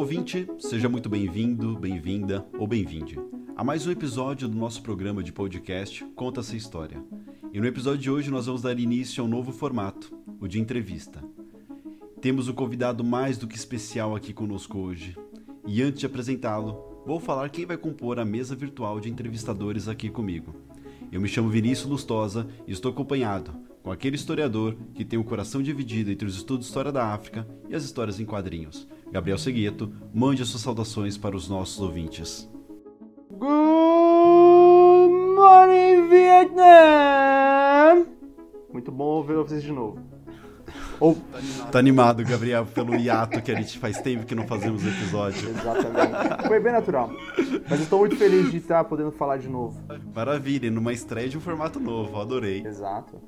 ouvinte, seja muito bem-vindo, bem-vinda ou bem-vinde a mais um episódio do nosso programa de podcast Conta essa História. E no episódio de hoje nós vamos dar início a um novo formato, o de entrevista. Temos um convidado mais do que especial aqui conosco hoje. E antes de apresentá-lo, vou falar quem vai compor a mesa virtual de entrevistadores aqui comigo. Eu me chamo Vinícius Lustosa e estou acompanhado com aquele historiador que tem o coração dividido entre os estudos de história da África e as histórias em quadrinhos. Gabriel Segueto, mande as suas saudações para os nossos ouvintes. Good morning, Vietnam! Muito bom ver vocês de novo. Ou... Tá animado, Gabriel, pelo hiato que a gente faz tempo que não fazemos episódio. Exatamente. Foi bem natural. Mas estou muito feliz de estar podendo falar de novo. Maravilha, numa estreia de um formato novo, adorei. Exato.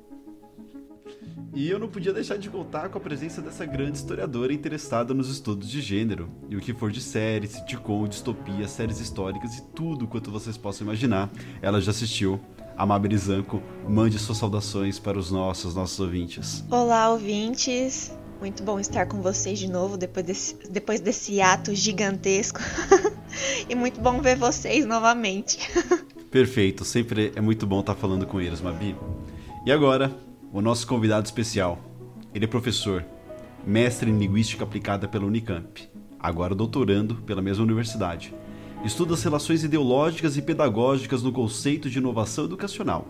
E eu não podia deixar de contar com a presença dessa grande historiadora interessada nos estudos de gênero, e o que for de séries, sitcom, distopia, séries históricas e tudo quanto vocês possam imaginar, ela já assistiu. Amabile Zanco, mande suas saudações para os nossos, nossos ouvintes. Olá, ouvintes! Muito bom estar com vocês de novo depois desse, depois desse ato gigantesco. e muito bom ver vocês novamente. Perfeito, sempre é muito bom estar falando com eles, Mabi. E agora, o nosso convidado especial. Ele é professor, mestre em linguística aplicada pela Unicamp, agora doutorando pela mesma universidade. Estuda as relações ideológicas e pedagógicas no conceito de inovação educacional.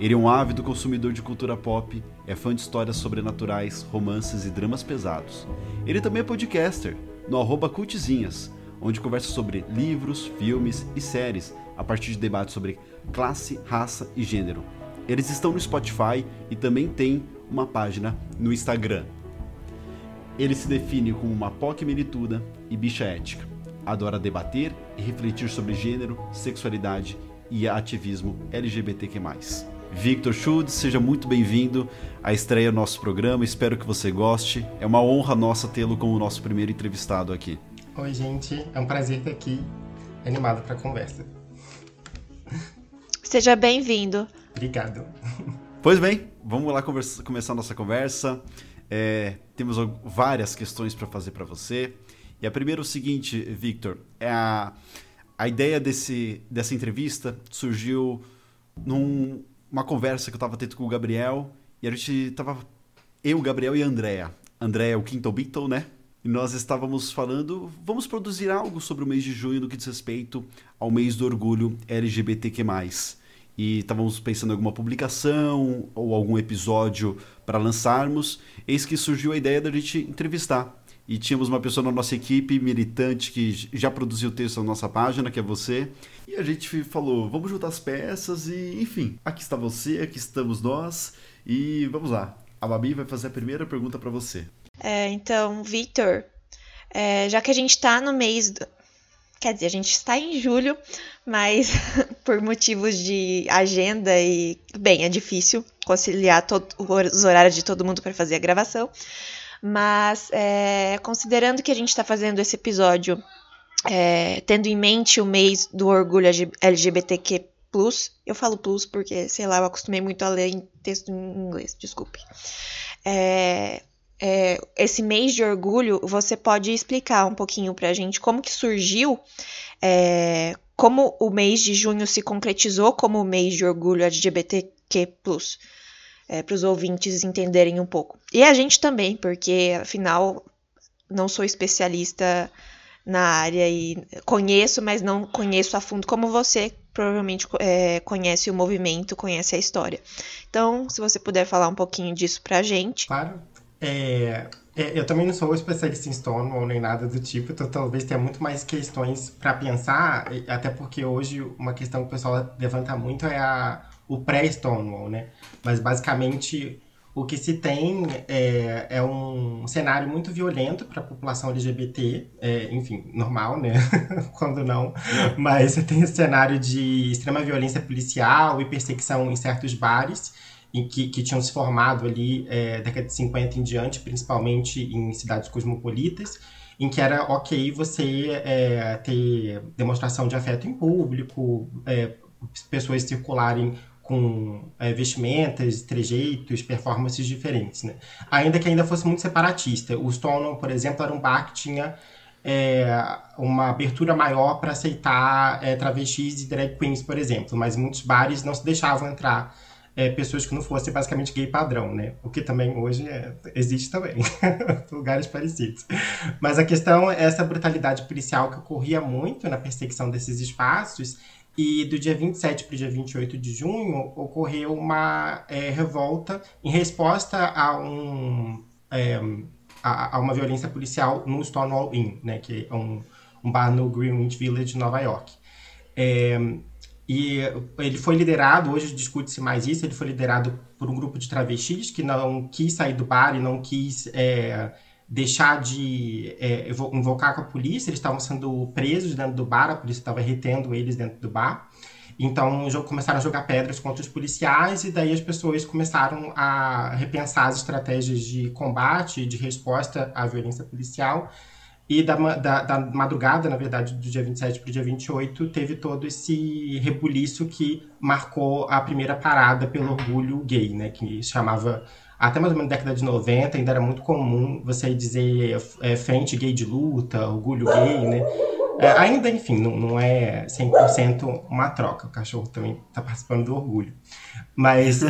Ele é um ávido consumidor de cultura pop, é fã de histórias sobrenaturais, romances e dramas pesados. Ele também é podcaster, no arroba Cultizinhas, onde conversa sobre livros, filmes e séries, a partir de debates sobre classe, raça e gênero. Eles estão no Spotify e também tem uma página no Instagram. Ele se define como uma POC milituda e bicha ética. Adora debater e refletir sobre gênero, sexualidade e ativismo LGBTQ+. Victor Schultz, seja muito bem-vindo à estreia do nosso programa. Espero que você goste. É uma honra nossa tê-lo como nosso primeiro entrevistado aqui. Oi, gente. É um prazer estar aqui, animado para a conversa. Seja bem-vindo. Obrigado. Pois bem, vamos lá conversa, começar a nossa conversa. É, temos várias questões para fazer para você. E a primeira é o seguinte, Victor, é a, a ideia desse, dessa entrevista surgiu numa num, conversa que eu estava tendo com o Gabriel, e a gente estava eu, Gabriel e a. Andrea é o Quinto Beatle, né? E nós estávamos falando, vamos produzir algo sobre o mês de junho no que diz respeito ao mês do orgulho LGBTQ+ e estávamos pensando em alguma publicação ou algum episódio para lançarmos, eis que surgiu a ideia da gente entrevistar. E tínhamos uma pessoa na nossa equipe, militante, que já produziu o texto na nossa página, que é você. E a gente falou, vamos juntar as peças e, enfim, aqui está você, aqui estamos nós. E vamos lá. A Babi vai fazer a primeira pergunta para você. É, então, Victor, é, já que a gente está no mês do, Quer dizer, a gente está em julho, mas por motivos de agenda e. Bem, é difícil conciliar os horários de todo mundo para fazer a gravação. Mas, é, considerando que a gente está fazendo esse episódio é, tendo em mente o mês do orgulho LGBTQ, eu falo plus porque, sei lá, eu acostumei muito a ler em texto em inglês, desculpe. É, é, esse mês de orgulho, você pode explicar um pouquinho para a gente como que surgiu, é, como o mês de junho se concretizou como o mês de orgulho LGBTQ+, é, para os ouvintes entenderem um pouco. E a gente também, porque afinal não sou especialista na área e conheço, mas não conheço a fundo como você provavelmente é, conhece o movimento, conhece a história. Então, se você puder falar um pouquinho disso pra gente. Claro. É, é, eu também não sou especialista em Stonewall nem nada do tipo, então talvez tenha muito mais questões para pensar, até porque hoje uma questão que o pessoal levanta muito é a, o pré-Stonewall, né? Mas basicamente o que se tem é, é um cenário muito violento para a população LGBT, é, enfim, normal, né? Quando não. Mas você tem esse cenário de extrema violência policial e perseguição em certos bares em que, que tinham se formado ali é, década de 50 em diante, principalmente em cidades cosmopolitas, em que era ok você é, ter demonstração de afeto em público, é, pessoas circularem com é, vestimentas, trejeitos, performances diferentes, né? Ainda que ainda fosse muito separatista. O Stonewall, por exemplo, era um bar que tinha é, uma abertura maior para aceitar é, travestis e drag queens, por exemplo, mas muitos bares não se deixavam entrar é, pessoas que não fossem basicamente gay padrão, né? O que também hoje é, existe também, lugares parecidos. Mas a questão é essa brutalidade policial que ocorria muito na perseguição desses espaços e do dia 27 para o dia 28 de junho ocorreu uma é, revolta em resposta a, um, é, a, a, uma violência policial no Stonewall Inn, né, que é um, um bar no Greenwich Village, Nova York. É, e ele foi liderado, hoje discute-se mais isso, ele foi liderado por um grupo de travestis que não quis sair do bar e não quis é, deixar de é, invocar com a polícia, eles estavam sendo presos dentro do bar, a polícia estava retendo eles dentro do bar. Então começaram a jogar pedras contra os policiais e daí as pessoas começaram a repensar as estratégias de combate, de resposta à violência policial e da, da, da, madrugada, na verdade, do dia 27 para o dia 28, teve todo esse rebuliço que marcou a primeira parada pelo orgulho gay, né? Que chamava, até mais ou menos na década de 90, ainda era muito comum você dizer é, frente gay de luta, orgulho gay, né? É, ainda, enfim, não, não é 100% uma troca. O cachorro também está participando do orgulho. Mas,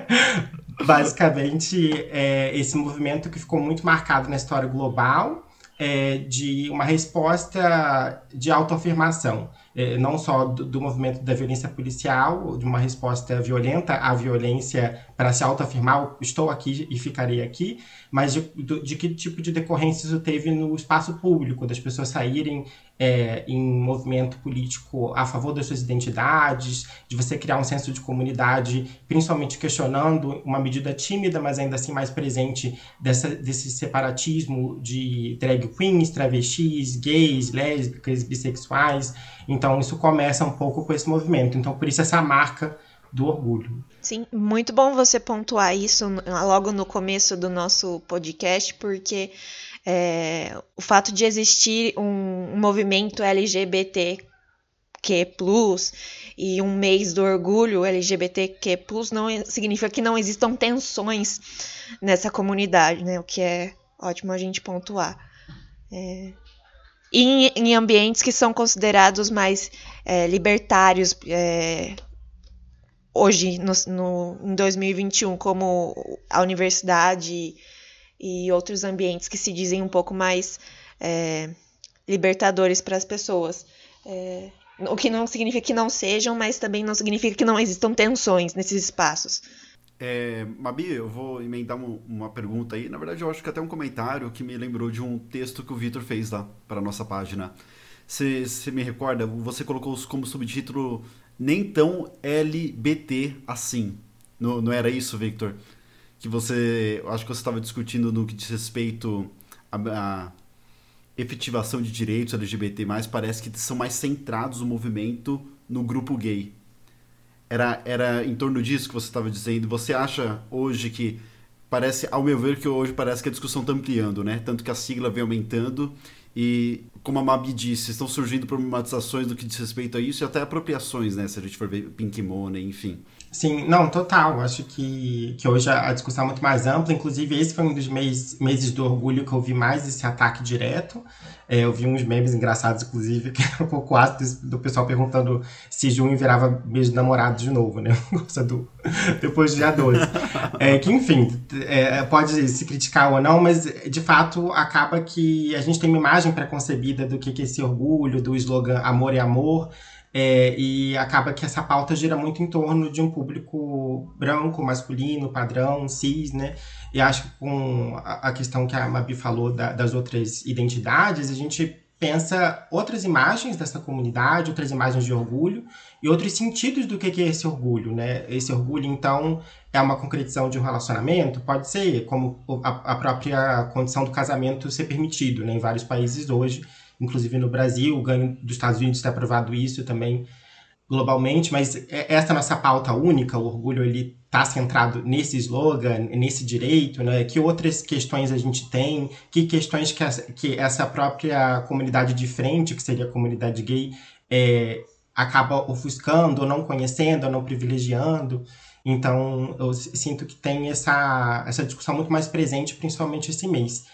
basicamente, é, esse movimento que ficou muito marcado na história global é, de uma resposta de autoafirmação, é, não só do, do, movimento da violência policial, de uma resposta violenta à violência para se autoafirmar, estou aqui e ficarei aqui, mas de, de, que tipo de decorrência isso teve no espaço público, das pessoas saírem é, em movimento político a favor das suas identidades, de você criar um senso de comunidade, principalmente questionando uma medida tímida, mas ainda assim mais presente dessa, desse separatismo de drag queens, travestis, gays, lésbicas, bissexuais. Então isso começa um pouco com esse movimento. Então por isso essa marca do orgulho. Sim, muito bom você pontuar isso logo no começo do nosso podcast, porque é, o fato de existir um, movimento LGBTQ+, e um mês do orgulho LGBTQ+, não significa que não existam tensões nessa comunidade, né? O que é ótimo a gente pontuar. É, em, em ambientes que são considerados mais é, libertários, é, hoje, no, no, em 2021, como a universidade e outros ambientes que se dizem um pouco mais é, libertadores para as pessoas. É, o que não significa que não sejam, mas também não significa que não existam tensões nesses espaços. É, Mabi, eu vou emendar uma pergunta aí. Na verdade, eu acho que até um comentário que me lembrou de um texto que o Vitor fez lá para nossa página. Você me recorda? Você colocou como subtítulo nem tão LBT assim. Não, não era isso, Victor? Que você. Acho que você estava discutindo no que diz respeito à, efetivação de direitos LGBT, parece que são mais centrados o movimento no grupo gay. Era, era em torno disso que você estava dizendo. Você acha hoje que. Parece, ao meu ver, que hoje parece que a discussão está ampliando, né? Tanto que a sigla vem aumentando e, como a Mabi disse, estão surgindo problematizações no que diz respeito a isso e até apropriações, né? Se a gente for ver Pink Money, enfim. Sim, não, total. Acho que, que hoje a, discussão é muito mais ampla. Inclusive, esse foi um dos meses, meses do orgulho que eu vi mais esse ataque direto. É, eu vi uns memes engraçados, inclusive, que era um pouco ácido do pessoal perguntando se junho virava mês de namorado de novo, né? do, depois do dia 12. É, que, enfim, é, pode se criticar ou não, mas de fato acaba que a gente tem uma imagem preconcebida do que é esse orgulho, do slogan amor é amor. É, e acaba que essa pauta gira muito em torno de um público branco, masculino, padrão, cis, né? E acho que com a, questão que a Mabi falou da, das outras identidades, a gente pensa outras imagens dessa comunidade, outras imagens de orgulho e outros sentidos do que é esse orgulho, né? Esse orgulho, então, é uma concretização de um relacionamento? Pode ser, como a, própria condição do casamento ser permitido, né? Em vários países hoje, inclusive no Brasil, o ganho dos Estados Unidos tem aprovado isso também globalmente, mas é, essa nossa pauta única, o orgulho ele está centrado nesse slogan, nesse direito, né? Que outras questões a gente tem, que questões que essa, que essa própria comunidade de frente, que seria a comunidade gay, é, acaba ofuscando, ou não conhecendo, ou não privilegiando. Então, eu sinto que tem essa, essa discussão muito mais presente, principalmente esse mês.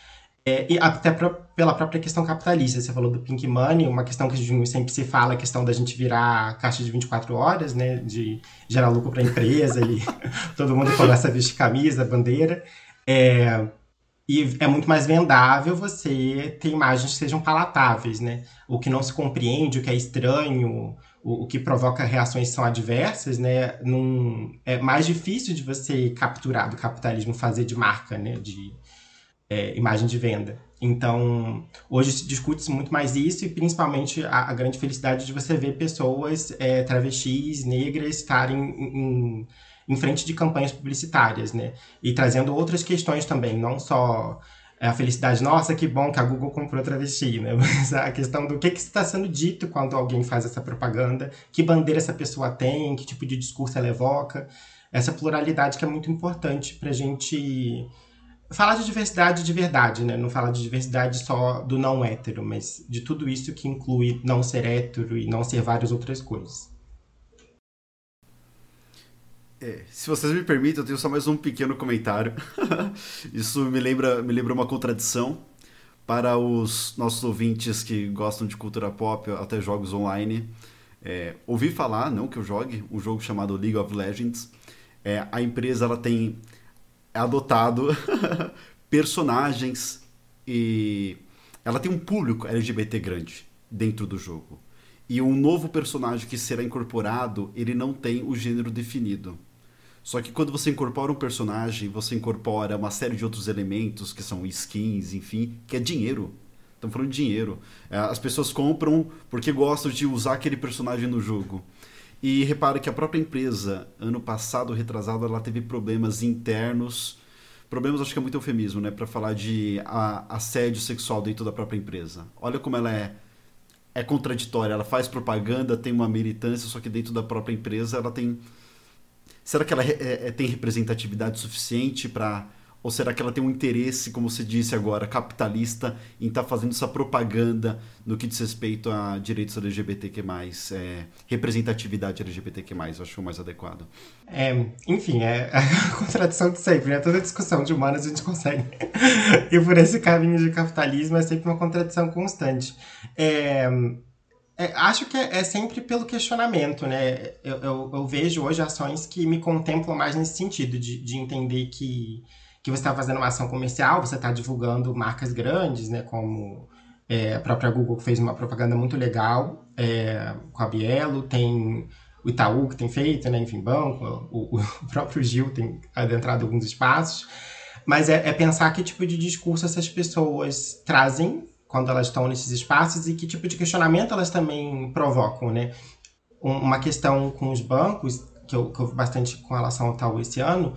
É, e até pra, pela própria questão capitalista. Você falou do pink money, uma questão que sempre se fala, a questão da gente virar caixa de 24 horas, né? De gerar lucro para a empresa e todo mundo começa a vestir camisa, bandeira. É, e é muito mais vendável você ter imagens que sejam palatáveis, né? O que não se compreende, o que é estranho, o, o que provoca reações são adversas, né? Num, é mais difícil de você capturar do capitalismo, fazer de marca, né? De é, imagem de venda. Então, hoje se discute muito mais isso e principalmente a, a grande felicidade de você ver pessoas é, travestis, negras, estarem em, em frente de campanhas publicitárias, né? E trazendo outras questões também, não só a felicidade, nossa, que bom que a Google comprou travesti, né? Mas a questão do que, que está sendo dito quando alguém faz essa propaganda, que bandeira essa pessoa tem, que tipo de discurso ela evoca, essa pluralidade que é muito importante para a gente falar de diversidade de verdade, né? Não falar de diversidade só do não hétero, mas de tudo isso que inclui não ser hétero e não ser várias outras coisas. É, se vocês me permitem, eu tenho só mais um pequeno comentário. Isso me lembra, me lembra uma contradição para os nossos ouvintes que gostam de cultura pop, até jogos online. É, ouvi falar, não que eu jogue, um jogo chamado League of Legends. É, a empresa ela tem adotado personagens e ela tem um público LGBT grande dentro do jogo. E um novo personagem que será incorporado, ele não tem o gênero definido. Só que quando você incorpora um personagem, você incorpora uma série de outros elementos, que são skins, enfim, que é dinheiro. Estamos falando de dinheiro. É, as pessoas compram porque gostam de usar aquele personagem no jogo. E repara que a própria empresa, ano passado, retrasado, ela teve problemas internos. Problemas acho que é muito eufemismo, né? Para falar de assédio sexual dentro da própria empresa. Olha como ela é é contraditória. Ela faz propaganda, tem uma militância, só que dentro da própria empresa ela tem será que ela é, é, tem representatividade suficiente para ou será que ela tem um interesse, como você disse agora, capitalista em estar tá fazendo essa propaganda no que diz respeito a direitos LGBTQ+, é, representatividade LGBTQ+, eu acho mais adequado. É, enfim, é a contradição de sempre, né? Toda discussão de humanas a gente consegue ir por esse caminho de capitalismo, é sempre uma contradição constante. É, é, acho que é, é, sempre pelo questionamento, né? Eu, eu, eu, vejo hoje ações que me contemplam mais nesse sentido, de, de entender que, que você está fazendo uma ação comercial, você está divulgando marcas grandes, né? Como é, a própria Google fez uma propaganda muito legal é, com a Bielo, tem o Itaú que tem feito, né? Enfim, banco, o, o próprio Gil tem adentrado alguns espaços. Mas é, é pensar que tipo de discurso essas pessoas trazem quando elas estão nesses espaços e que tipo de questionamento elas também provocam, né? Uma questão com os bancos, que eu, que eu vi bastante com relação ao tal esse ano,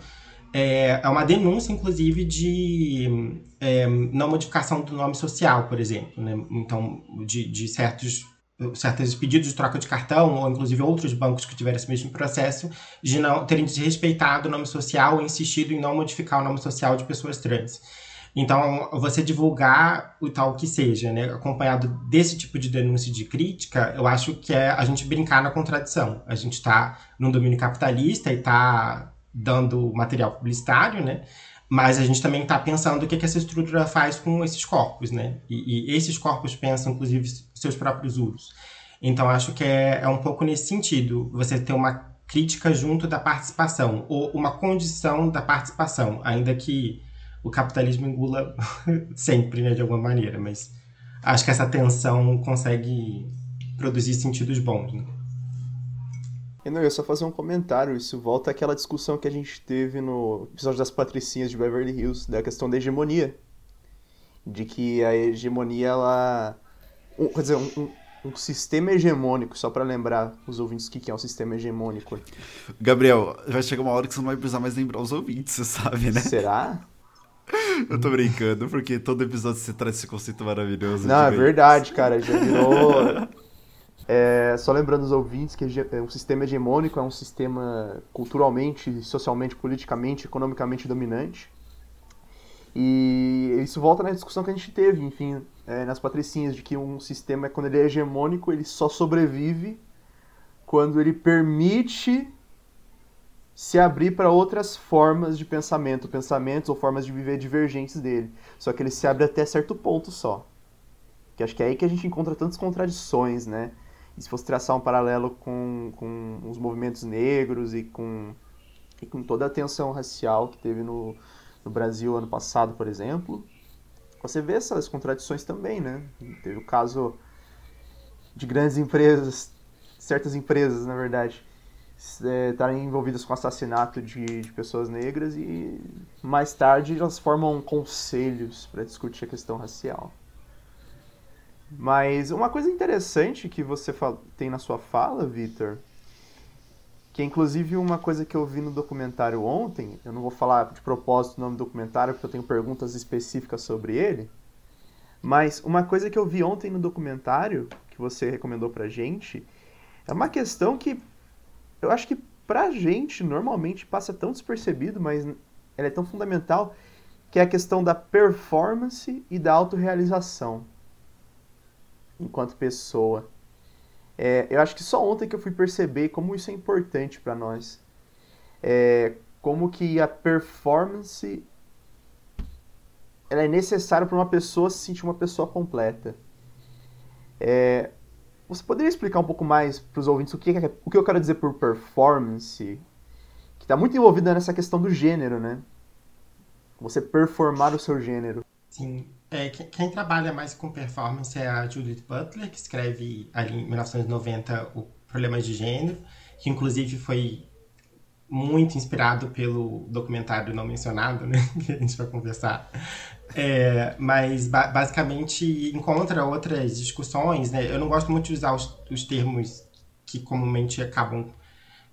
é, é uma denúncia, inclusive, de é, não modificação do nome social, por exemplo. Né? Então, de, de certos certos pedidos de troca de cartão, ou inclusive outros bancos que tiveram esse mesmo processo, de não terem desrespeitado o nome social e insistido em não modificar o nome social de pessoas trans. Então, você divulgar o tal que seja, né, acompanhado desse tipo de denúncia de crítica, eu acho que é a gente brincar na contradição. A gente está num domínio capitalista e está dando material publicitário, né? Mas a gente também está pensando o que, que essa estrutura faz com esses corpos, né? E, e, esses corpos pensam, inclusive, seus próprios usos. Então, acho que é, é um pouco nesse sentido, você ter uma crítica junto da participação, ou uma condição da participação, ainda que o capitalismo engula sempre, né, de alguma maneira, mas acho que essa tensão consegue produzir sentidos bons. Né? Eu não ia só fazer um comentário, isso volta àquela discussão que a gente teve no episódio das patricinhas de Beverly Hills, da questão da hegemonia. De que a hegemonia, ela... Um, quer dizer, um, um, um sistema hegemônico, só para lembrar os ouvintes o que é um sistema hegemônico. Gabriel, vai chegar uma hora que você não vai precisar mais lembrar os ouvintes, você sabe, né? Será? Eu tô brincando, porque todo episódio você traz esse conceito maravilhoso. Não, é verdade, cara. Já virou. É, só lembrando os ouvintes que é um sistema hegemônico é um sistema culturalmente, socialmente, politicamente, economicamente dominante. E isso volta na discussão que a gente teve, enfim, é, nas patricinhas, de que um sistema, quando ele é hegemônico, ele só sobrevive quando ele permite se abrir para outras formas de pensamento, pensamentos ou formas de viver divergentes dele. Só que ele se abre até certo ponto só. Que acho que é aí que a gente encontra tantas contradições, né? E se fosse traçar um paralelo com, com os movimentos negros e com, e com toda a tensão racial que teve no, no Brasil ano passado, por exemplo, você vê essas contradições também, né? Teve o caso de grandes empresas, certas empresas, na verdade, é, estarem envolvidas com assassinato de, de, pessoas negras e mais tarde elas formam conselhos para discutir a questão racial. Mas uma coisa interessante que você tem na sua fala, Victor, que é inclusive uma coisa que eu vi no documentário ontem, eu não vou falar de propósito o nome do documentário porque eu tenho perguntas específicas sobre ele, mas uma coisa que eu vi ontem no documentário, que você recomendou pra gente, é uma questão que eu acho que pra gente normalmente passa tão despercebido, mas ela é tão fundamental, que é a questão da performance e da autorrealização enquanto pessoa. É, eu acho que só ontem que eu fui perceber como isso é importante para nós. É, como que a performance ela é necessária para uma pessoa se sentir uma pessoa completa. É, você poderia explicar um pouco mais para os ouvintes o que, é, o que eu quero dizer por performance? Que está muito envolvida nessa questão do gênero, né? Você performar o seu gênero. Sim. É, quem trabalha mais com performance é a Judith Butler, que escreve ali em 1990 o Problemas de Gênero, que inclusive foi muito inspirado pelo documentário não mencionado, né? Que a gente vai conversar é, mas ba basicamente encontra outras discussões, né? Eu não gosto muito de usar os, os termos que comumente acabam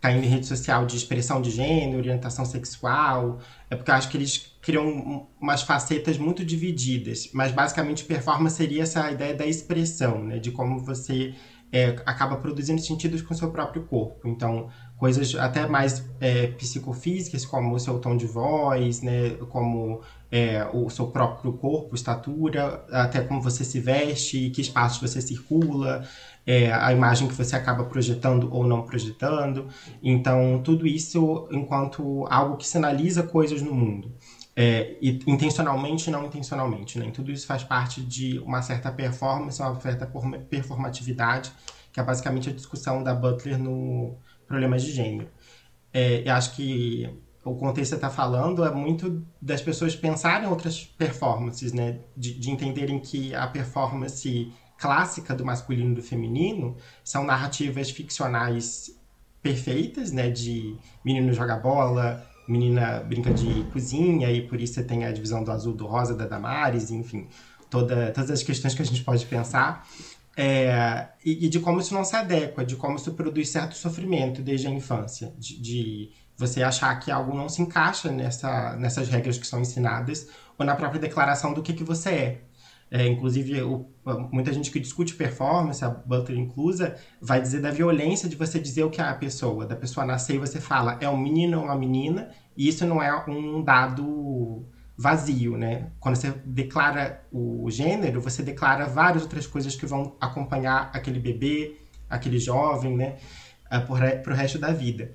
caindo em rede social de expressão de gênero, orientação sexual, é porque eu acho que eles criam umas facetas muito divididas, mas basicamente performance seria essa ideia da expressão, né, de como você é, acaba produzindo sentidos com seu próprio corpo. Então, coisas até mais é, psicofísicas, como o seu tom de voz, né, como é, o seu próprio corpo, estatura, até como você se veste, que espaços você circula, é, a imagem que você acaba projetando ou não projetando. Então, tudo isso enquanto algo que sinaliza coisas no mundo. É, intencionalmente e não intencionalmente. Né? E tudo isso faz parte de uma certa performance, uma certa performatividade, que é basicamente a discussão da Butler no Problemas de Gênero. É, eu acho que o contexto que você está falando é muito das pessoas pensarem outras performances, né? De, de, entenderem que a performance clássica do masculino e do feminino são narrativas ficcionais perfeitas, né? De menino joga bola, menina brinca de cozinha, e por isso você tem a divisão do azul, do rosa, da Damares, enfim, toda, todas as questões que a gente pode pensar. É, e, e, de como isso não se adequa, de como isso produz certo sofrimento desde a infância, de, de você achar que algo não se encaixa nessa, nessas regras que são ensinadas ou na própria declaração do que, que você é. É inclusive, o, muita gente que discute performance, a Butler inclusa, vai dizer da violência de você dizer o que é a pessoa, da pessoa nascer e você fala é um menino ou uma menina, e isso não é um dado vazio, né? Quando você declara o gênero, você declara várias outras coisas que vão acompanhar aquele bebê, aquele jovem, né? Eh, Para o resto da vida.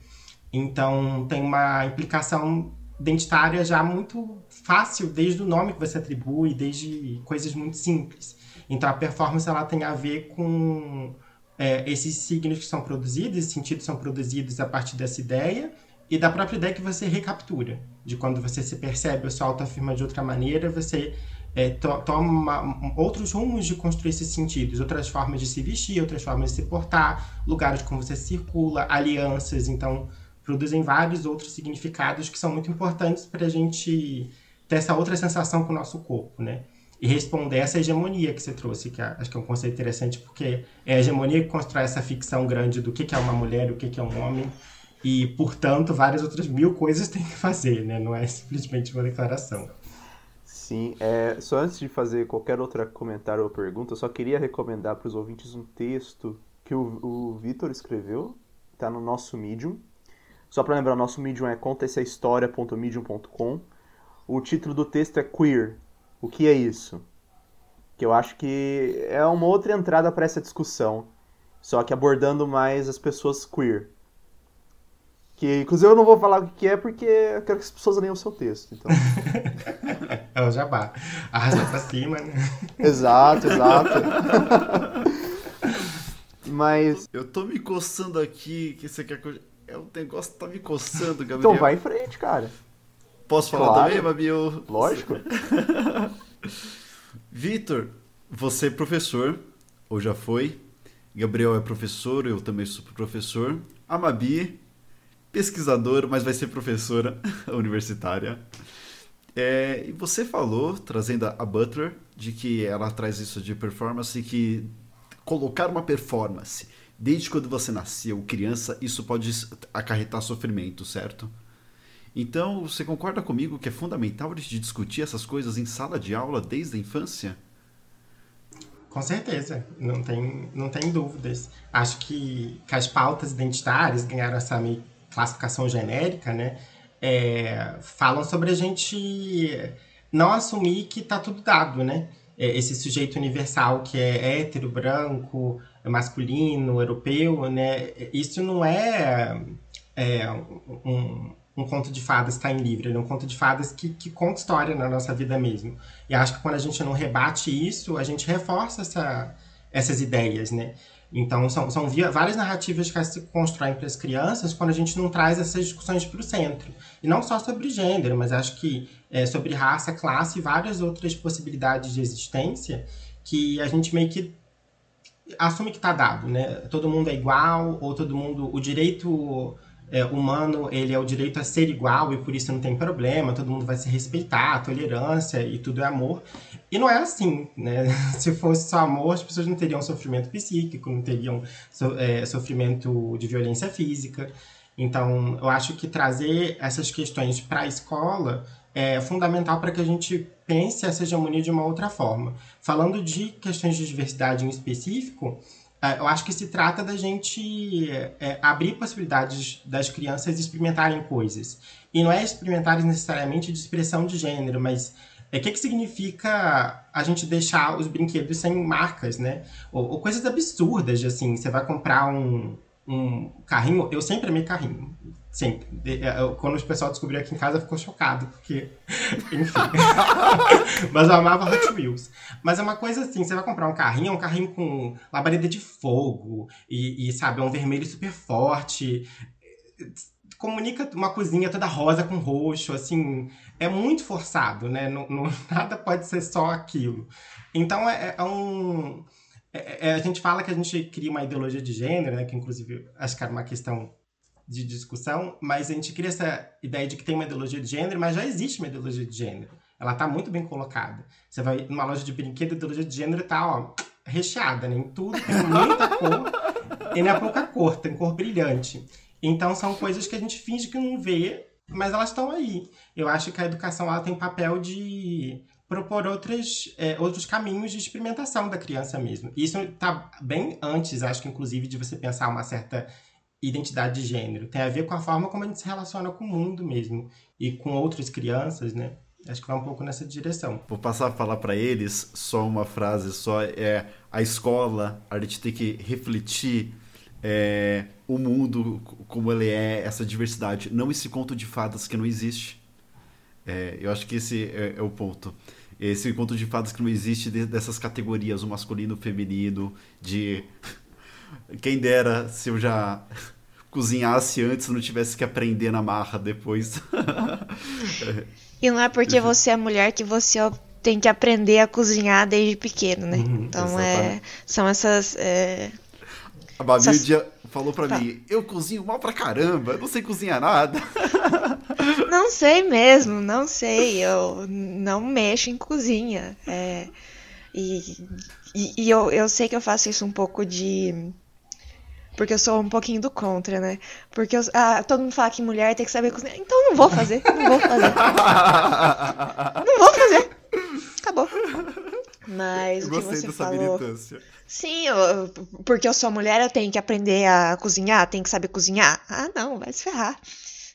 Então, tem uma implicação identitária já muito fácil, desde o nome que você atribui, desde coisas muito simples. Então, a performance ela tem a ver com é, esses signos que são produzidos, esses sentidos são produzidos a partir dessa ideia e da própria ideia que você recaptura. De quando você se percebe ou se autoafirma de outra maneira, você é, to toma outros rumos de construir esses sentidos, outras formas de se vestir, outras formas de se portar, lugares como você circula, alianças. Então, produzem vários outros significados que são muito importantes para a gente ter essa outra sensação com o nosso corpo, né? E responder essa hegemonia que você trouxe, que é, acho que é um conceito interessante, porque é a hegemonia que constrói essa ficção grande do que, é uma mulher o que, que é um homem, e, portanto, várias outras mil coisas tem que fazer, né? Não é simplesmente uma declaração. Sim, é, só antes de fazer qualquer outro comentário ou pergunta, eu só queria recomendar para os ouvintes um texto que o, o Vitor escreveu, está no nosso Medium, só para lembrar, o nosso Medium é contaessahistoria.medium.com. O título do texto é Queer. O que é isso? Que eu acho que é uma outra entrada para essa discussão, só que abordando mais as pessoas queer. Que, inclusive, eu não vou falar o que é porque eu quero que as pessoas leiam o seu texto. Então. é o jabá. Arrasta pra cima, né? Exato, exato. Mas. Eu tô me coçando aqui, que você quer que eu... É o negócio que tá me coçando, Gabriel. Então vai em frente, cara. Posso falar claro. também, Babi? Eu... Lógico. Vitor, você é professor, ou já foi. Gabriel é professor, eu também sou professor. A Mabi pesquisadora, mas vai ser professora universitária. É, e você falou, trazendo a Butler, de que ela traz isso de performance, que colocar uma performance desde quando você nasceu, criança, isso pode acarretar sofrimento, certo? Então, você concorda comigo que é fundamental de discutir essas coisas em sala de aula desde a infância? Com certeza, não tem, não tem dúvidas. Acho que, que as pautas identitárias ganharam essa classificação genérica, né, é, falam sobre a gente não assumir que está tudo dado, né? É, esse sujeito universal que é hétero, branco, masculino, europeu, né? Isso não é, é um, um, conto de fadas está em livre, é um conto de fadas que, que conta história na nossa vida mesmo. E acho que quando a gente não rebate isso, a gente reforça essa, essas ideias, né? Então, são, são via, várias narrativas que se constroem para as crianças quando a gente não traz essas discussões para o centro. E não só sobre gênero, mas acho que é, sobre raça, classe e várias outras possibilidades de existência que a gente meio que assume que está dado, né? Todo mundo é igual, ou todo mundo. O direito é, humano ele é o direito a ser igual e por isso não tem problema, todo mundo vai se respeitar, tolerância e tudo é amor. E não é assim, né? Se fosse só amor, as pessoas não teriam sofrimento psíquico, não teriam so, é, sofrimento de violência física. Então, eu acho que trazer essas questões para a escola é fundamental para que a gente pense essa hegemonia de uma outra forma. Falando de questões de diversidade em específico, é, eu acho que se trata da gente é, abrir possibilidades das crianças experimentarem coisas. E não é experimentarem necessariamente de expressão de gênero, mas o é, que, que significa a gente deixar os brinquedos sem marcas, né? Ou, ou coisas absurdas, assim, você vai comprar um, um carrinho, eu sempre amei carrinho. Sempre. É, quando o pessoal descobriu aqui em casa, ficou chocado, porque. Enfim. Mas eu amava Hot Wheels. Mas é uma coisa assim: você vai comprar um carrinho, é um carrinho com labareda de fogo, e, e sabe, é um vermelho super forte. Comunica uma cozinha toda rosa com roxo, assim. É muito forçado, né? Não, não nada pode ser só aquilo. Então é, é um. É, é, a gente fala que a gente cria uma ideologia de gênero, né? Que inclusive acho que era uma questão de discussão, mas a gente cria essa ideia de que tem uma ideologia de gênero, mas já existe uma ideologia de gênero. Ela está muito bem colocada. Você vai numa loja de brinquedo, a ideologia de gênero está ó, recheada, né? Em tudo, tem muita cor, e não é pouca cor, tem cor brilhante. Então são coisas que a gente finge que não vê, mas elas estão aí. Eu acho que a educação ela tem papel de propor outras, é, outros caminhos de experimentação da criança mesmo. Isso está bem antes, acho que inclusive, de você pensar uma certa identidade de gênero. Tem a ver com a forma como a gente se relaciona com o mundo mesmo e com outras crianças, né? Acho que vai um pouco nessa direção. Vou passar a falar para eles só uma frase só é a escola, a gente tem que refletir é, o mundo como ele é, essa diversidade, não esse conto de fadas que não existe. É, eu acho que esse é, é, o ponto. Esse conto de fadas que não existe dessas categorias, o masculino, o feminino, de quem dera se eu já cozinhasse antes, não tivesse que aprender na marra depois. e não é porque você é mulher que você tem que aprender a cozinhar desde pequeno, né? Uhum, então é, são essas. É... A Babi essas... dia falou pra tá. mim: eu cozinho mal pra caramba, não sei cozinhar nada. Não sei mesmo, não sei. Eu não mexo em cozinha. É... E, e, e eu, eu sei que eu faço isso um pouco de porque eu sou um pouquinho do contra, né? Porque eu, ah, todo mundo fala que mulher tem que saber cozinhar. Então não vou fazer. Não vou fazer. não vou fazer. Acabou. Mas eu o que você falou. Sim, eu, porque eu sou mulher, eu tenho que aprender a cozinhar, tenho que saber cozinhar. Ah, não, vai se ferrar.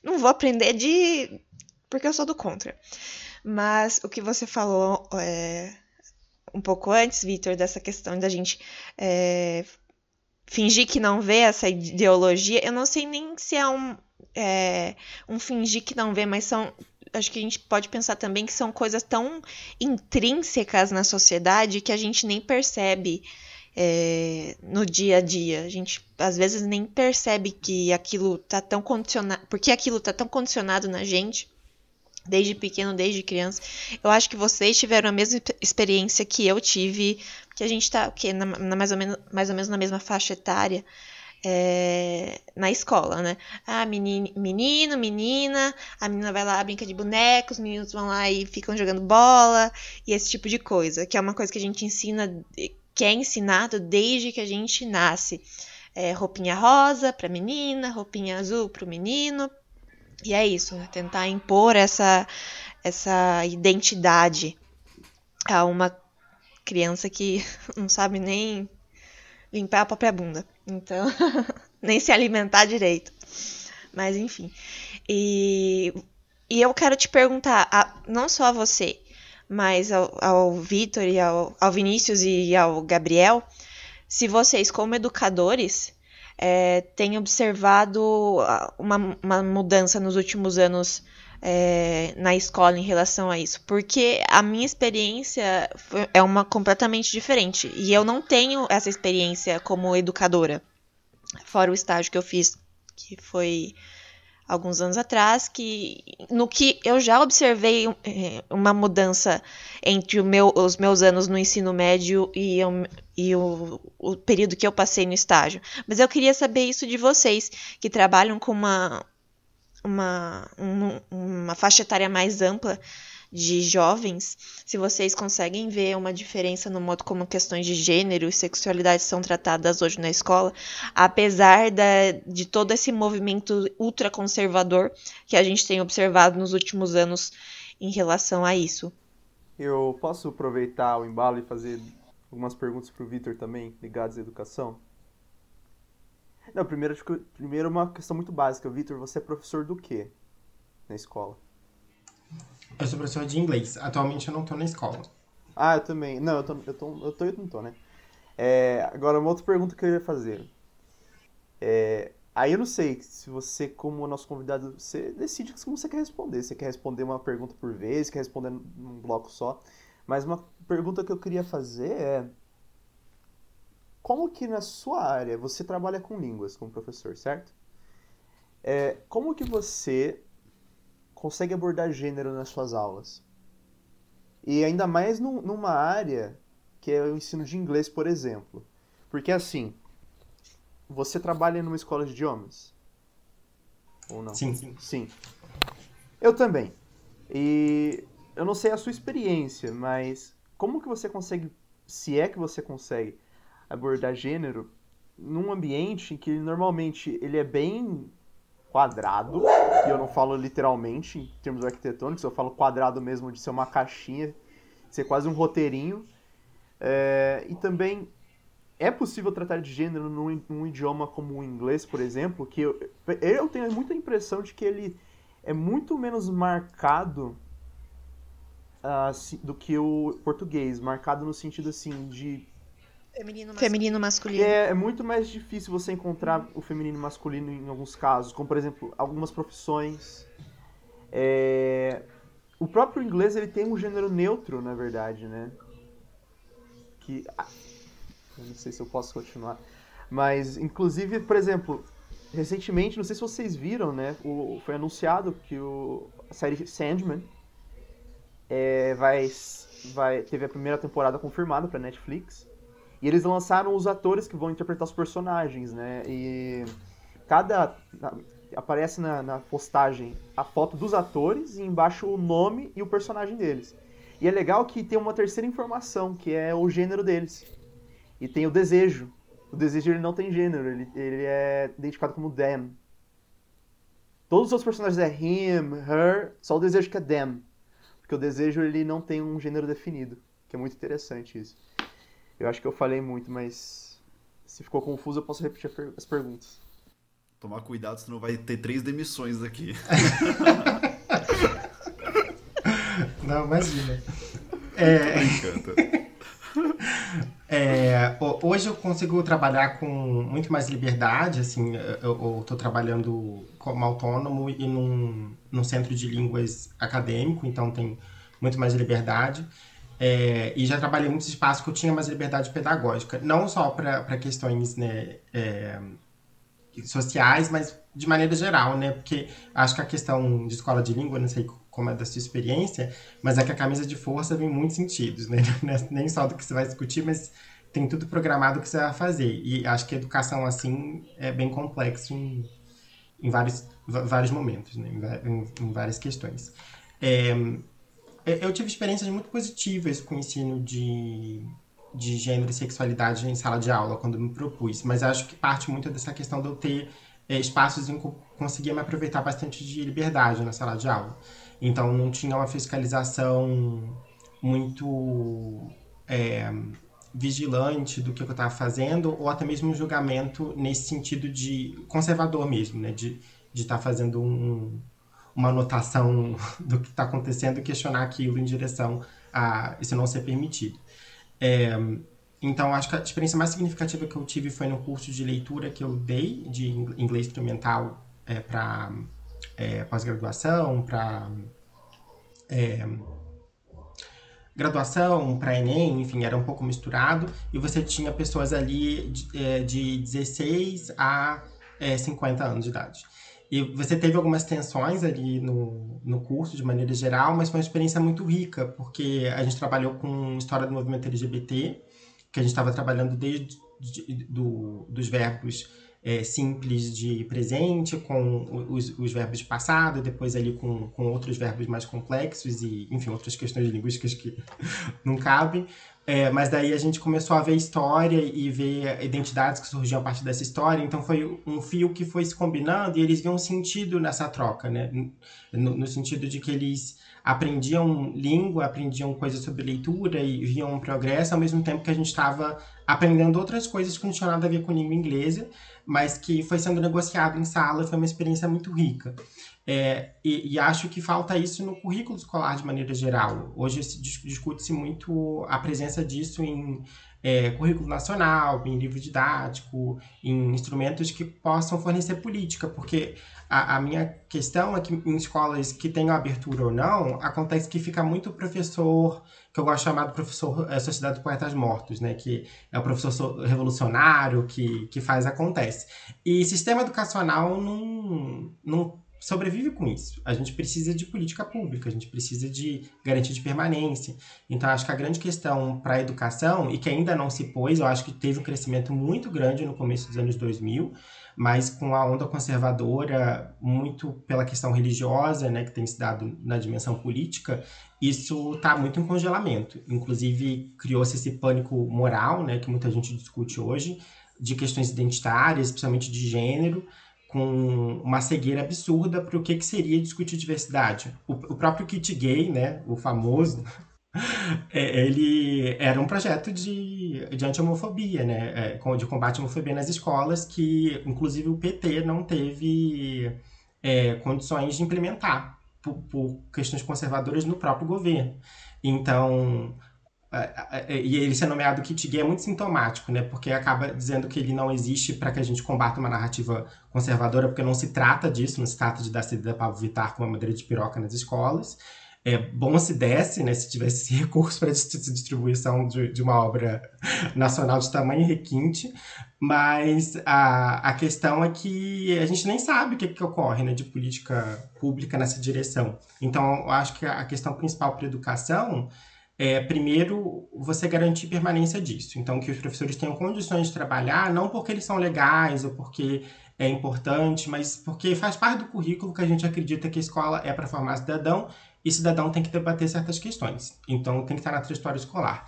Não vou aprender de. Porque eu sou do contra. Mas o que você falou é, um pouco antes, Vitor, dessa questão da gente é, fingir que não vê essa ideologia, eu não sei nem se é um, é, um fingir que não vê, mas são. Acho que a gente pode pensar também que são coisas tão intrínsecas na sociedade que a gente nem percebe é, no dia a dia. A gente às vezes nem percebe que aquilo tá tão condicionado. Porque aquilo tá tão condicionado na gente desde pequeno, desde criança. Eu acho que vocês tiveram a mesma experiência que eu tive, que a gente está que na, na, mais, ou menos, mais ou menos na mesma faixa etária. É, na escola, né? Ah, menino, menino, menina, a menina vai lá, brinca de bonecos, os meninos vão lá e ficam jogando bola, e esse tipo de coisa, que é uma coisa que a gente ensina, que é ensinado desde que a gente nasce. É, roupinha rosa para menina, roupinha azul para o menino, e é isso, né? tentar impor essa, essa identidade a uma criança que não sabe nem limpar a própria bunda. Então, nem se alimentar direito. Mas enfim. E, e eu quero te perguntar, a, não só a você, mas ao, ao Vitor e ao, ao Vinícius e ao Gabriel, se vocês, como educadores, é, tem observado uma, uma, mudança nos últimos anos é, na escola em relação a isso, porque a minha experiência é uma completamente diferente. E eu não tenho essa experiência como educadora, fora o estágio que eu fiz, que foi alguns anos atrás, que no que eu já observei é, uma mudança entre meu, os meus anos no ensino médio e, eu, e o, o, período que eu passei no estágio. Mas eu queria saber isso de vocês, que trabalham com uma, uma, um, uma faixa etária mais ampla de jovens, se vocês conseguem ver uma diferença no modo como questões de gênero e sexualidade são tratadas hoje na escola, apesar da, de todo esse movimento ultraconservador que a gente tem observado nos últimos anos em relação a isso. Eu posso aproveitar o embalo e fazer algumas perguntas para o Vitor também, ligadas à educação? Não, primeiro, primeiro uma questão muito básica. Vitor, você é professor do quê na escola? Eu sou professor de inglês. Atualmente eu não estou na escola. Ah, eu também. Não, eu tô, eu tô, eu tô, eu não tô, né? É, agora, uma outra pergunta que eu ia fazer. É, aí eu não sei se você, como nosso convidado, você decide como você quer responder. Você quer responder uma pergunta por vez, quer responder num bloco só. Mas uma pergunta que eu queria fazer é como que na sua área você trabalha com línguas como professor, certo? É, como que você consegue abordar gênero nas suas aulas. E ainda mais num, numa área que é o ensino de inglês, por exemplo. Porque assim, você trabalha numa escola de idiomas? Ou não? Sim, sim. Sim. Eu também. E eu não sei a sua experiência, mas como que você consegue, se é que você consegue, abordar gênero num ambiente que normalmente ele é bem quadrado, e eu não falo literalmente em termos arquitetônicos, eu falo quadrado mesmo de ser uma caixinha, ser quase um roteirinho. É, e também é possível tratar de gênero num, num, idioma como o inglês, por exemplo, que eu, eu tenho muita impressão de que ele é muito menos marcado uh, do que o português, marcado no sentido assim de Feminino masculino. Feminino masculino. É, é, muito mais difícil você encontrar o feminino masculino em alguns casos, como por exemplo, algumas profissões. É... O próprio inglês ele tem um gênero neutro, na verdade, né? Que. Ah, eu não sei se eu posso continuar. Mas, inclusive, por exemplo, recentemente, não sei se vocês viram, né? O, foi anunciado que o, a série Sandman é, vai, vai, teve a primeira temporada confirmada para Netflix. E eles lançaram os atores que vão interpretar os personagens, né? E cada. Aparece na, na postagem a foto dos atores e embaixo o nome e o personagem deles. E é legal que tem uma terceira informação, que é o gênero deles. E tem o desejo. O desejo ele não tem gênero, ele, ele é identificado como them. Todos os outros personagens é him, her, só o desejo que é them. Porque o desejo ele não tem um gênero definido, que é muito interessante isso. Eu acho que eu falei muito, mas se ficou confuso, eu posso repetir as perguntas. Tomar cuidado, senão vai ter três demissões aqui. Não, imagina. É... É, hoje eu consigo trabalhar com muito mais liberdade, assim, eu estou trabalhando como autônomo e num, num centro de línguas acadêmico, então tem muito mais liberdade. É, e já trabalhei em muitos espaços que eu tinha mais liberdade pedagógica, não só para questões né, é, sociais, mas de maneira geral, né? Porque acho que a questão de escola de língua, não sei como é da sua experiência, mas é que a camisa de força vem em muitos sentidos, né? É nem só do que você vai discutir, mas tem tudo programado que você vai fazer. E acho que a educação assim é bem complexo em, em vários, vários momentos, né? em, em várias questões. É, eu tive experiências muito positivas com o ensino de, de gênero e sexualidade em sala de aula, quando me propus, mas acho que parte muito dessa questão de eu ter é, espaços em que eu conseguia me aproveitar bastante de liberdade na sala de aula. Então, não tinha uma fiscalização muito é, vigilante do que eu estava fazendo, ou até mesmo um julgamento nesse sentido de conservador mesmo, né? De estar tá fazendo um, uma anotação do que está acontecendo e questionar aquilo em direção a isso não ser permitido. É, então, acho que a experiência mais significativa que eu tive foi no curso de leitura que eu dei de inglês instrumental é, para é, pós-graduação, para é, graduação, para Enem, enfim, era um pouco misturado, e você tinha pessoas ali de, é, de 16 a é, 50 anos de idade. E você teve algumas tensões ali no, no curso, de maneira geral, mas foi uma experiência muito rica, porque a gente trabalhou com história do movimento LGBT, que a gente estava trabalhando desde de, do, dos verbos é, simples de presente, com os, os, verbos de passado, depois ali com, com outros verbos mais complexos e, enfim, outras questões linguísticas que não cabem. É, mas daí a gente começou a ver história e ver identidades que surgiam a partir dessa história, então foi um fio que foi se combinando e eles viam sentido nessa troca, né? No, no sentido de que eles aprendiam língua, aprendiam coisas sobre leitura e viam um progresso, ao mesmo tempo que a gente estava aprendendo outras coisas que não tinham nada a ver com língua inglesa, mas que foi sendo negociado em sala, foi uma experiência muito rica. É, e, e, acho que falta isso no currículo escolar de maneira geral. Hoje discute-se muito a presença disso em é, currículo nacional, em livro didático, em instrumentos que possam fornecer política, porque a, a, minha questão é que em escolas que tenham abertura ou não, acontece que fica muito professor, que eu gosto de chamar de professor é, Sociedade de Poetas Mortos, né? Que é o professor revolucionário que, que faz acontece. E sistema educacional não, não sobrevive com isso. A gente precisa de política pública, a gente precisa de garantia de permanência. Então, acho que a grande questão para a educação, e que ainda não se pôs, eu acho que teve um crescimento muito grande no começo dos anos 2000, mas com a onda conservadora, muito pela questão religiosa, né, que tem se dado na dimensão política, isso está muito em congelamento. Inclusive, criou-se esse pânico moral, né, que muita gente discute hoje, de questões identitárias, especialmente de gênero, com uma cegueira absurda para o que, que seria discutir diversidade. O, o próprio kit gay, né, o famoso, é, ele era um projeto de, de anti-homofobia, né? É, de combate à homofobia nas escolas, que inclusive o PT não teve é, condições de implementar por, por, questões conservadoras no próprio governo. Então, e ele ser nomeado kit gay é muito sintomático, né? Porque acaba dizendo que ele não existe para que a gente combata uma narrativa conservadora, porque não se trata disso, não se trata de dar cedida para Vittar com uma madeira de piroca nas escolas é bom se desse, né, se tivesse esse recurso para distribuição de, de, uma obra nacional de tamanho requinte, mas a, a questão é que a gente nem sabe o que, que ocorre né, de política pública nessa direção. Então, eu acho que a questão principal para a educação é, primeiro, você garantir permanência disso. Então, que os professores tenham condições de trabalhar, não porque eles são legais ou porque é importante, mas porque faz parte do currículo que a gente acredita que a escola é para formar cidadão e cidadão tem que debater certas questões. Então, tem que estar na trajetória escolar.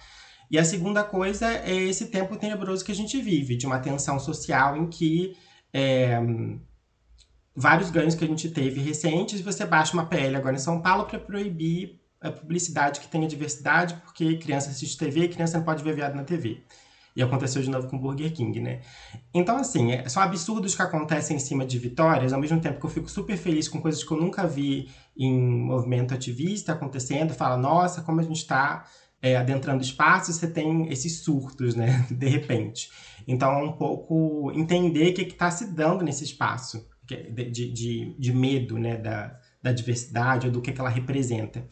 E a segunda coisa é esse tempo tenebroso que a gente vive, de uma tensão social em que é, vários ganhos que a gente teve recentes, você baixa uma PL agora em São Paulo para proibir a publicidade que tenha diversidade, porque criança assiste TV e criança não pode ver viado na TV. E aconteceu de novo com o Burger King, né? Então, assim, é, são absurdos que acontecem em cima de vitórias, ao mesmo tempo que eu fico super feliz com coisas que eu nunca vi em movimento ativista acontecendo. Fala, nossa, como a gente está é, adentrando espaços, você tem esses surtos, né? De repente. Então, é um pouco entender o que está se dando nesse espaço de, de, de medo, né? Da, da diversidade ou do que, que ela representa.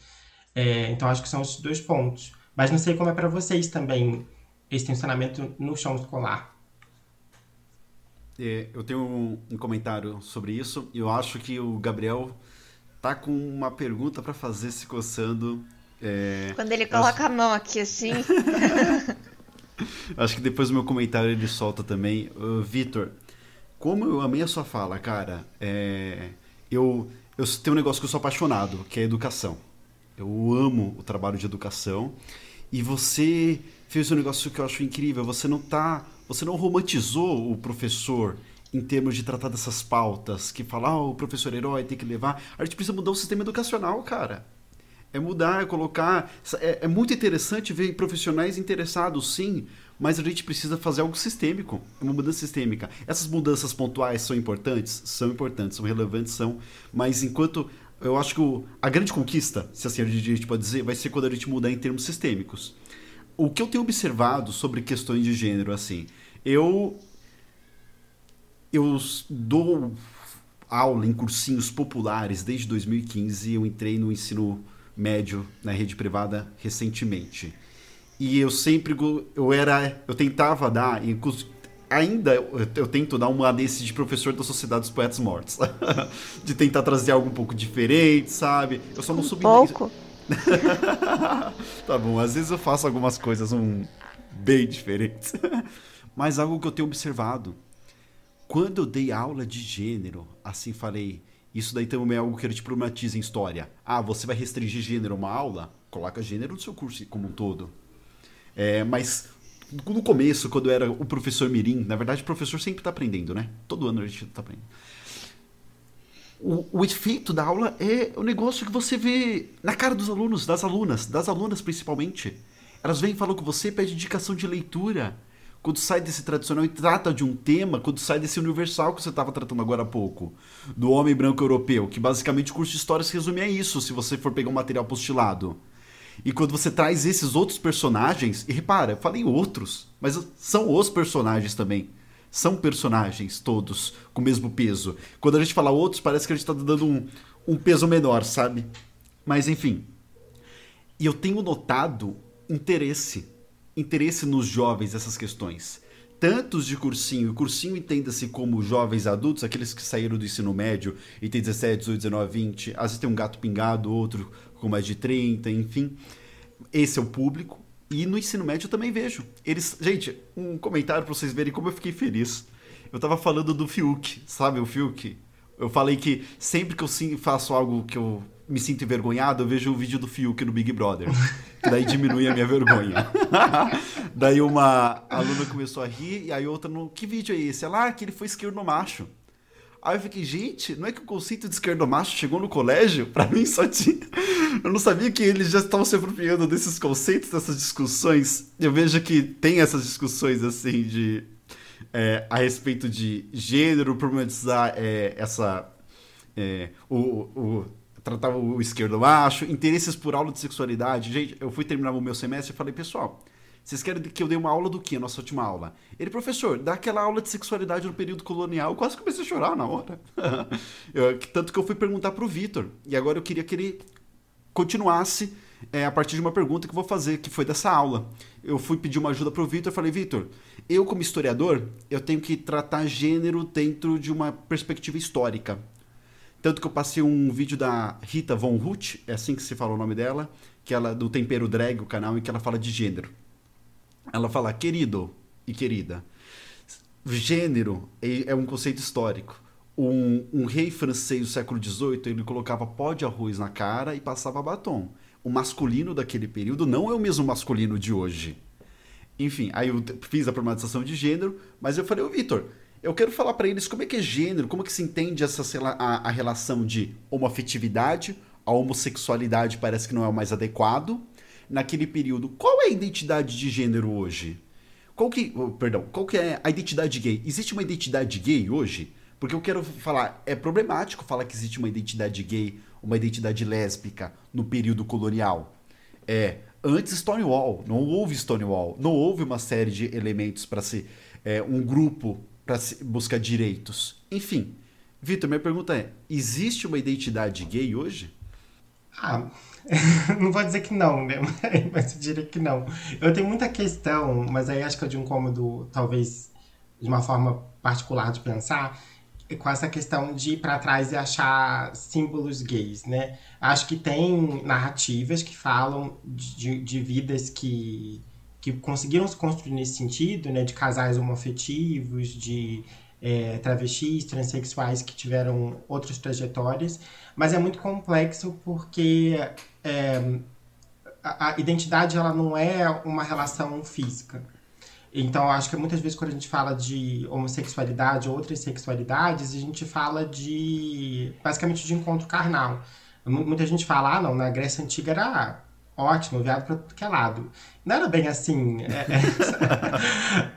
É, então, acho que são esses dois pontos. Mas não sei como é para vocês também esse tensionamento no chão escolar. É, eu tenho um, um, comentário sobre isso. Eu acho que o Gabriel tá com uma pergunta para fazer se coçando. É, Quando ele coloca acho... a mão aqui assim. acho que depois do meu comentário ele solta também. Uh, Vitor, como eu amei a sua fala, cara. É, eu, eu tenho um negócio que eu sou apaixonado, que é a educação. Eu amo o trabalho de educação. E você fez um negócio que eu acho incrível. Você não tá você não romantizou o professor em termos de tratar dessas pautas, que falar ah, o professor herói tem que levar. A gente precisa mudar o sistema educacional, cara. É mudar, é colocar. É, é muito interessante ver profissionais interessados, sim, mas a gente precisa fazer algo sistêmico, uma mudança sistêmica. Essas mudanças pontuais são importantes? São importantes, são relevantes, são, mas enquanto. Eu acho que a grande conquista, se assim a gente pode dizer, vai ser quando a gente mudar em termos sistêmicos. O que eu tenho observado sobre questões de gênero, assim, eu eu dou aula em cursinhos populares desde 2015 eu entrei no ensino médio na rede privada recentemente. E eu sempre eu era eu tentava dar ainda eu, tento dar uma desse de professor da Sociedade dos Poetas Mortos de tentar trazer algo um pouco diferente sabe eu só não um pouco tá bom, às vezes eu faço algumas coisas um, bem diferentes. Mas algo que eu tenho observado. Quando eu dei aula de gênero, assim falei, isso daí também é algo que a gente problematiza em história. Ah, você vai restringir gênero a uma aula? Coloca gênero no seu curso como um todo. É, mas no começo, quando era o professor Mirim, na verdade o professor sempre está aprendendo, né? Todo ano a gente está aprendendo o, o efeito da aula é o negócio que você vê na cara dos alunos, das alunas, das alunas principalmente. Elas vêm falam com você, pedem indicação de leitura. Quando sai desse tradicional e trata de um tema, quando sai desse universal que você estava tratando agora há pouco, do homem branco europeu, que basicamente o curso de história se resume a isso, se você for pegar um material postilado. E quando você traz esses outros personagens, e repara, eu falei outros, mas são os personagens também são personagens todos com o mesmo peso. Quando a gente fala outros, parece que a gente está dando um, um peso menor, sabe? Mas enfim. E eu tenho notado interesse. Interesse nos jovens, essas questões. Tantos de cursinho, e cursinho entenda-se como jovens adultos, aqueles que saíram do ensino médio e tem 17, 18, 19, 20, às vezes tem um gato pingado, outro com mais de 30, enfim. Esse é o público. E no ensino médio eu também vejo. Eles, gente, um comentário para vocês verem como eu fiquei feliz. Eu tava falando do Fiuk, sabe o Fiuk? Eu falei que sempre que eu faço algo que eu me sinto envergonhado, eu vejo o vídeo do Fiuk no Big Brother. Que daí diminui a minha vergonha. daí uma aluna começou a rir, e aí outra, no, que vídeo é esse? Ela, ah, que ele foi esquerdo macho. Aí eu fiquei, gente, não é que o conceito de esquerdo macho chegou no colégio? Para mim só tinha. Eu não sabia que eles já estavam se apropriando desses conceitos, dessas discussões. Eu vejo que tem essas discussões assim de. É, a respeito de gênero, problematizar é, essa. É, o, o, tratar o esquerdo macho, interesses por aula de sexualidade. Gente, eu fui terminar o meu semestre e falei, pessoal, vocês querem que eu dê uma aula do que? A nossa última aula. Ele, professor, dá aquela aula de sexualidade no período colonial. Eu quase comecei a chorar na hora. eu, tanto que eu fui perguntar pro Vitor. E agora eu queria que ele continuasse é, a partir de uma pergunta que eu vou fazer, que foi dessa aula. Eu fui pedir uma ajuda pro Vitor e falei, Vitor, eu como historiador, eu tenho que tratar gênero dentro de uma perspectiva histórica. Tanto que eu passei um vídeo da Rita Von Ruth, é assim que se fala o nome dela, que ela do Tempero Drag, o canal em que ela fala de gênero. Ela fala querido e querida. Gênero é, é um conceito histórico. Um, um, rei francês do século XVIII ele colocava pó de arroz na cara e passava batom. O masculino daquele período não é o mesmo masculino de hoje. Enfim, aí eu fiz a problematização de gênero, mas eu falei, ô Vitor, eu quero falar para eles como é que é gênero, como é que se entende essa, a, a relação de homoafetividade, a homossexualidade parece que não é o mais adequado, naquele período. Qual é a identidade de gênero hoje? Qual que, oh, perdão, qual que é a identidade gay? Existe uma identidade gay hoje? Porque eu quero falar, é problemático falar que existe uma identidade gay, uma identidade lésbica no período colonial. É, antes Stonewall. Não houve Stonewall. Não houve uma série de elementos para ser é, um grupo para buscar direitos. Enfim, Vitor, minha pergunta é: existe uma identidade gay hoje? Ah, não vou dizer que não, né? Mas eu diria que não. Eu tenho muita questão, mas aí acho que é de um cômodo, talvez de uma forma particular de pensar, com essa questão de ir para trás e achar símbolos gays, né? Acho que tem narrativas que falam de, de vidas que, que conseguiram se construir nesse sentido, né? De casais homoafetivos, de é, travestis, transexuais que tiveram outras trajetórias, mas é muito complexo porque é, a, a, identidade ela não é uma relação física. Então, acho que muitas vezes quando a gente fala de homossexualidade ou outras sexualidades, a gente fala de basicamente de encontro carnal. Muita gente fala, ah, não, na Grécia Antiga era ótimo, viado para tudo que é lado. Não era bem assim, é,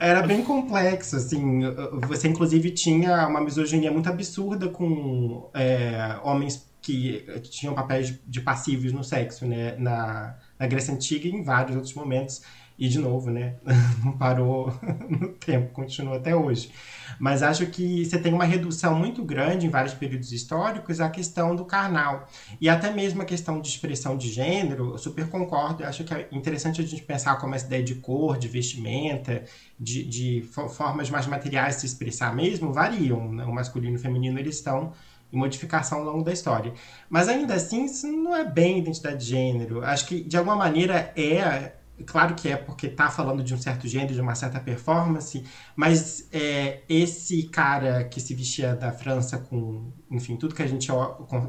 é, era bem complexo, assim, você inclusive tinha uma misoginia muito absurda com é, homens que tinham papéis de passivos no sexo, né, na, na Grécia Antiga e em vários outros momentos, e de novo, né? Não parou no tempo, continua até hoje. Mas acho que você tem uma redução muito grande em vários períodos históricos a questão do carnal. E até mesmo a questão de expressão de gênero, eu super concordo. Acho que é interessante a gente pensar como essa ideia de cor, de vestimenta, de, de formas mais materiais de se expressar mesmo, variam. Né? O masculino e o feminino, eles estão em modificação ao longo da história. Mas ainda assim, isso não é bem identidade de gênero. Acho que, de alguma maneira, é Claro que é porque tá falando de um certo gênero, de uma certa performance, mas é, esse cara que se vestia da França com, enfim, tudo que a gente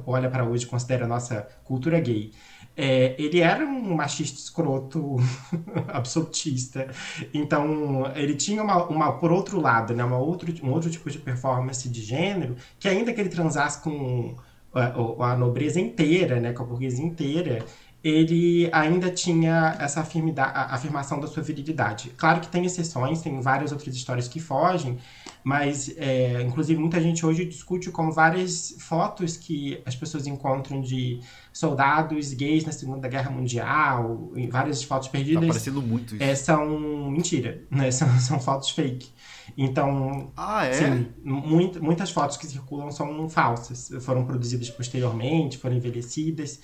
olha para hoje considera nossa cultura gay, é, ele era um machista escroto absolutista. Então, ele tinha uma, uma, por outro lado, né, uma outro, um outro tipo de performance de gênero, que ainda que ele transasse com a, a nobreza inteira, né, com a burguesia inteira, ele ainda tinha essa afirmação da sua virilidade. Claro que tem exceções, tem várias outras histórias que fogem, mas é, inclusive muita gente hoje discute como várias fotos que as pessoas encontram de soldados gays na Segunda Guerra Mundial, várias fotos perdidas. Tá parecendo muito isso. É, são mentira, né? São, são fotos fake. Então, ah, é? sim, muito, muitas fotos que circulam são falsas, foram produzidas posteriormente, foram envelhecidas.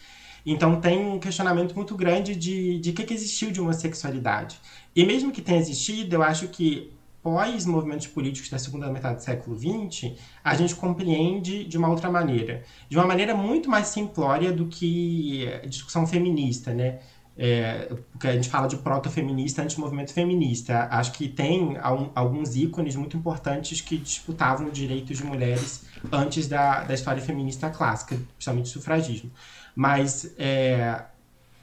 Então tem um questionamento muito grande de, de que, que existiu de homossexualidade. E mesmo que tenha existido, eu acho que pós movimentos políticos da segunda metade do século XX, a gente compreende de uma outra maneira. De uma maneira muito mais simplória do que discussão feminista, né? É, porque a gente fala de proto-feminista antes do movimento feminista. Acho que tem alguns ícones muito importantes que disputavam direitos de mulheres antes da, da história feminista clássica, principalmente o sufragismo. Mas é,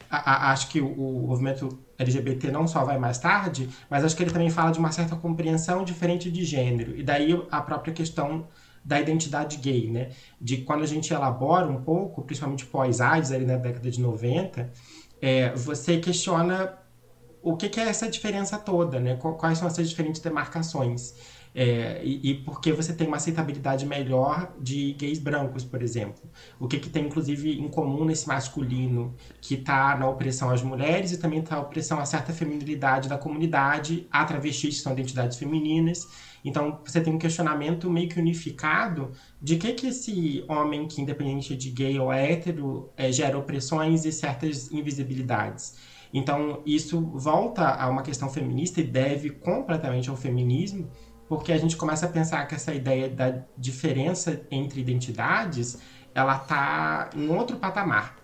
a, a, acho que o, o, movimento LGBT não só vai mais tarde, mas acho que ele também fala de uma certa compreensão diferente de gênero. E daí a própria questão da identidade gay, né? De quando a gente elabora um pouco, principalmente pós-AIDS, ali na década de 90, é, você questiona o que, que, é essa diferença toda, né? Quais são essas diferentes demarcações. É, e, e porque você tem uma aceitabilidade melhor de gays brancos, por exemplo. O que, que tem, inclusive, em comum nesse masculino que está na opressão às mulheres e também está na opressão a certa feminilidade da comunidade, a travestis, que são identidades femininas. Então, você tem um questionamento meio que unificado de que, que esse homem que, independente de gay ou hétero, é, gera opressões e certas invisibilidades. Então, isso volta a uma questão feminista e deve completamente ao feminismo, porque a gente começa a pensar que essa ideia da diferença entre identidades ela está em outro patamar.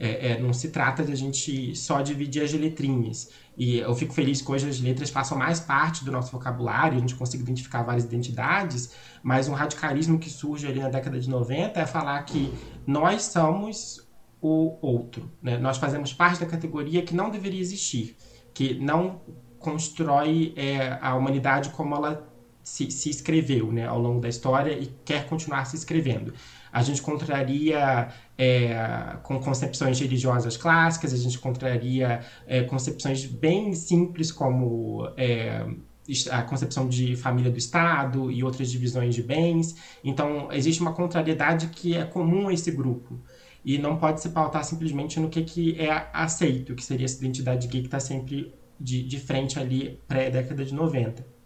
É, é, não se trata de a gente só dividir as letrinhas. E eu fico feliz que hoje as letras façam mais parte do nosso vocabulário, a gente consiga identificar várias identidades, mas um radicalismo que surge ali na década de 90 é falar que nós somos o outro. Né? Nós fazemos parte da categoria que não deveria existir, que não constrói é, a humanidade como ela se, se escreveu né, ao longo da história e quer continuar se escrevendo. A gente contraria é, com concepções religiosas clássicas, a gente contraria é, concepções bem simples como é, a concepção de família do Estado e outras divisões de bens. Então, existe uma contrariedade que é comum a esse grupo. E não pode se pautar simplesmente no que, que é aceito, que seria essa identidade gay que está sempre de, de frente ali pré-década de 90.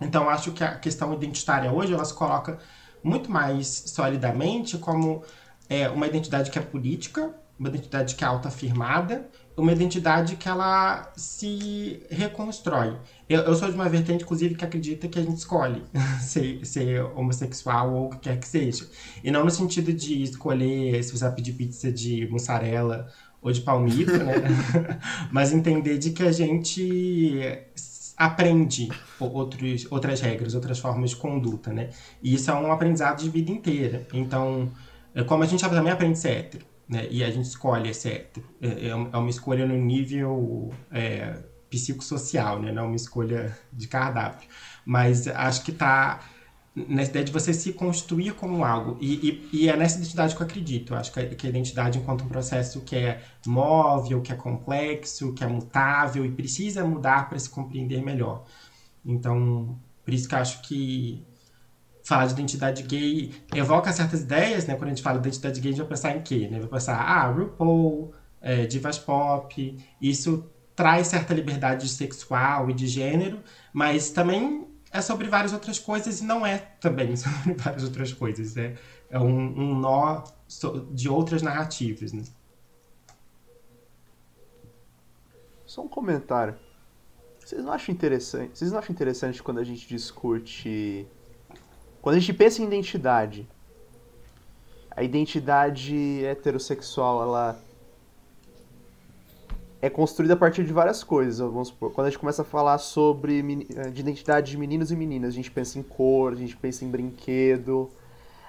Então, acho que a questão identitária hoje, ela se coloca muito mais solidamente como é, uma identidade que é política, uma identidade que é autoafirmada, uma identidade que ela se reconstrói. Eu, eu, sou de uma vertente, inclusive, que acredita que a gente escolhe ser, ser, homossexual ou o que quer que seja. E não no sentido de escolher se você vai pedir pizza de mussarela ou de palmito, né? Mas entender de que a gente aprende outros, outras regras, outras formas de conduta, né? E isso é um aprendizado de vida inteira. Então, é como a gente também aprende ser hétero, né? E a gente escolhe ser hétero. É, é, é uma escolha no nível é, psicossocial, né? Não é uma escolha de cardápio. Mas acho que está nessa ideia de você se construir como algo. E, e, e, é nessa identidade que eu acredito. Eu acho que a, que a identidade, enquanto um processo que é móvel, que é complexo, que é mutável e precisa mudar para se compreender melhor. Então, por isso que eu acho que falar de identidade gay evoca certas ideias, né? Quando a gente fala de identidade gay, a gente vai pensar em quê? Né? Vai pensar, ah, RuPaul, é, divas pop. Isso traz certa liberdade sexual e de gênero, mas também é sobre várias outras coisas e não é também sobre várias outras coisas. É, é um, um nó de outras narrativas, né? Só um comentário. Vocês não acham interessante? Vocês não acham interessante quando a gente discute quando a gente pensa em identidade, a identidade heterossexual, ela é construída a partir de várias coisas. Vamos supor, quando a gente começa a falar sobre eh, de identidade de meninos e meninas, a gente pensa em cor, a gente pensa em brinquedo,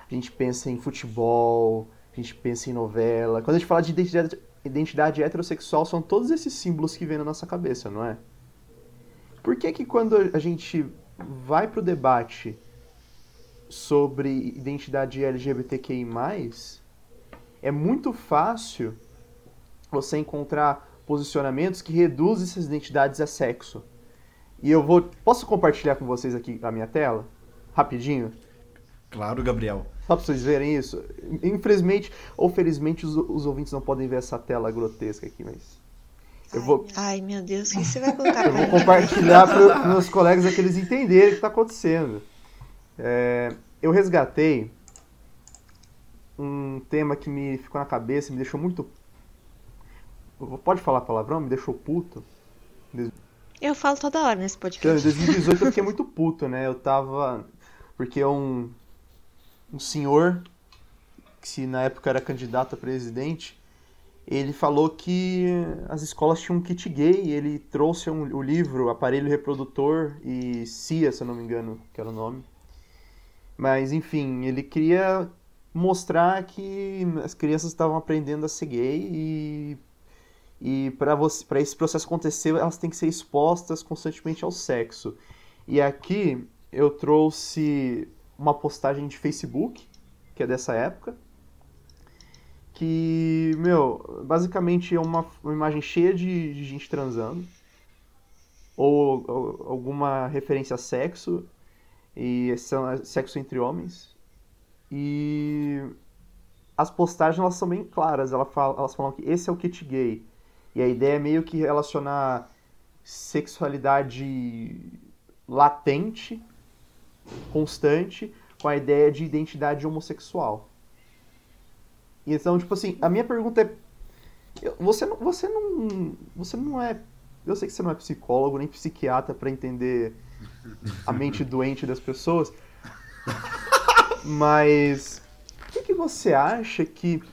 a gente pensa em futebol, a gente pensa em novela. Quando a gente fala de identidade, identidade heterossexual, são todos esses símbolos que vêm na nossa cabeça, não é? Por que que quando a gente vai para o debate sobre identidade LGBTQI+, é muito fácil você encontrar posicionamentos que reduzem essas identidades a sexo. E eu vou. Posso compartilhar com vocês aqui a minha tela? Rapidinho? Claro, Gabriel. Só pra vocês verem isso. Infelizmente ou felizmente os, os ouvintes não podem ver essa tela grotesca aqui, mas. Eu vou... Ai, meu Deus, o que você vai colocar? eu vou compartilhar para os meus colegas é que eles entenderem o que está acontecendo. É, eu resgatei um tema que me ficou na cabeça, me deixou muito Pode falar palavrão? Me deixou puto. Eu falo toda hora nesse podcast. Em 2018 eu fiquei muito puto, né? Eu tava. Porque um, um senhor, que se na época era candidato a presidente, ele falou que as escolas tinham um kit gay. ele trouxe um, o livro Aparelho Reprodutor e CIA, se eu não me engano, que era o nome. Mas, enfim, ele queria mostrar que as crianças estavam aprendendo a ser gay e e para esse processo acontecer, elas têm que ser expostas constantemente ao sexo. E aqui eu trouxe uma postagem de Facebook, que é dessa época, que, meu, basicamente é uma, uma imagem cheia de, de gente transando, ou, ou, alguma referência a sexo, e sexo entre homens. E as postagens elas são bem claras, elas falam, elas falam que esse é o kit gay e a ideia é meio que relacionar sexualidade latente, constante, com a ideia de identidade homossexual. Então, tipo assim, a minha pergunta é: você não, você não, você não é, eu sei que você não é psicólogo nem psiquiatra para entender a mente doente das pessoas, mas o que, que você acha que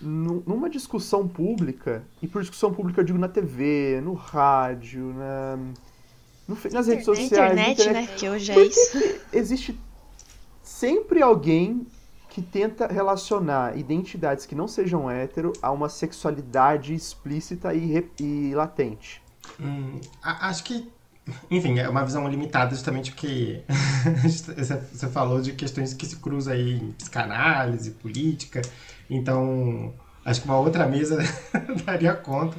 numa discussão pública, e por discussão pública eu digo na TV, no rádio, na, no, nas redes sociais. Na internet, internet, né? Que hoje é isso. Existe sempre alguém que tenta relacionar identidades que não sejam hétero a uma sexualidade explícita e, e latente. Hum, acho que enfim, é uma visão limitada justamente porque você falou de questões que se cruzam aí em psicanálise, política, então acho que uma outra mesa daria conta.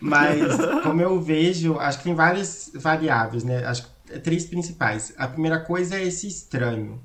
Mas como eu vejo, acho que tem várias variáveis, né? Acho que três principais. A primeira coisa é esse estranho.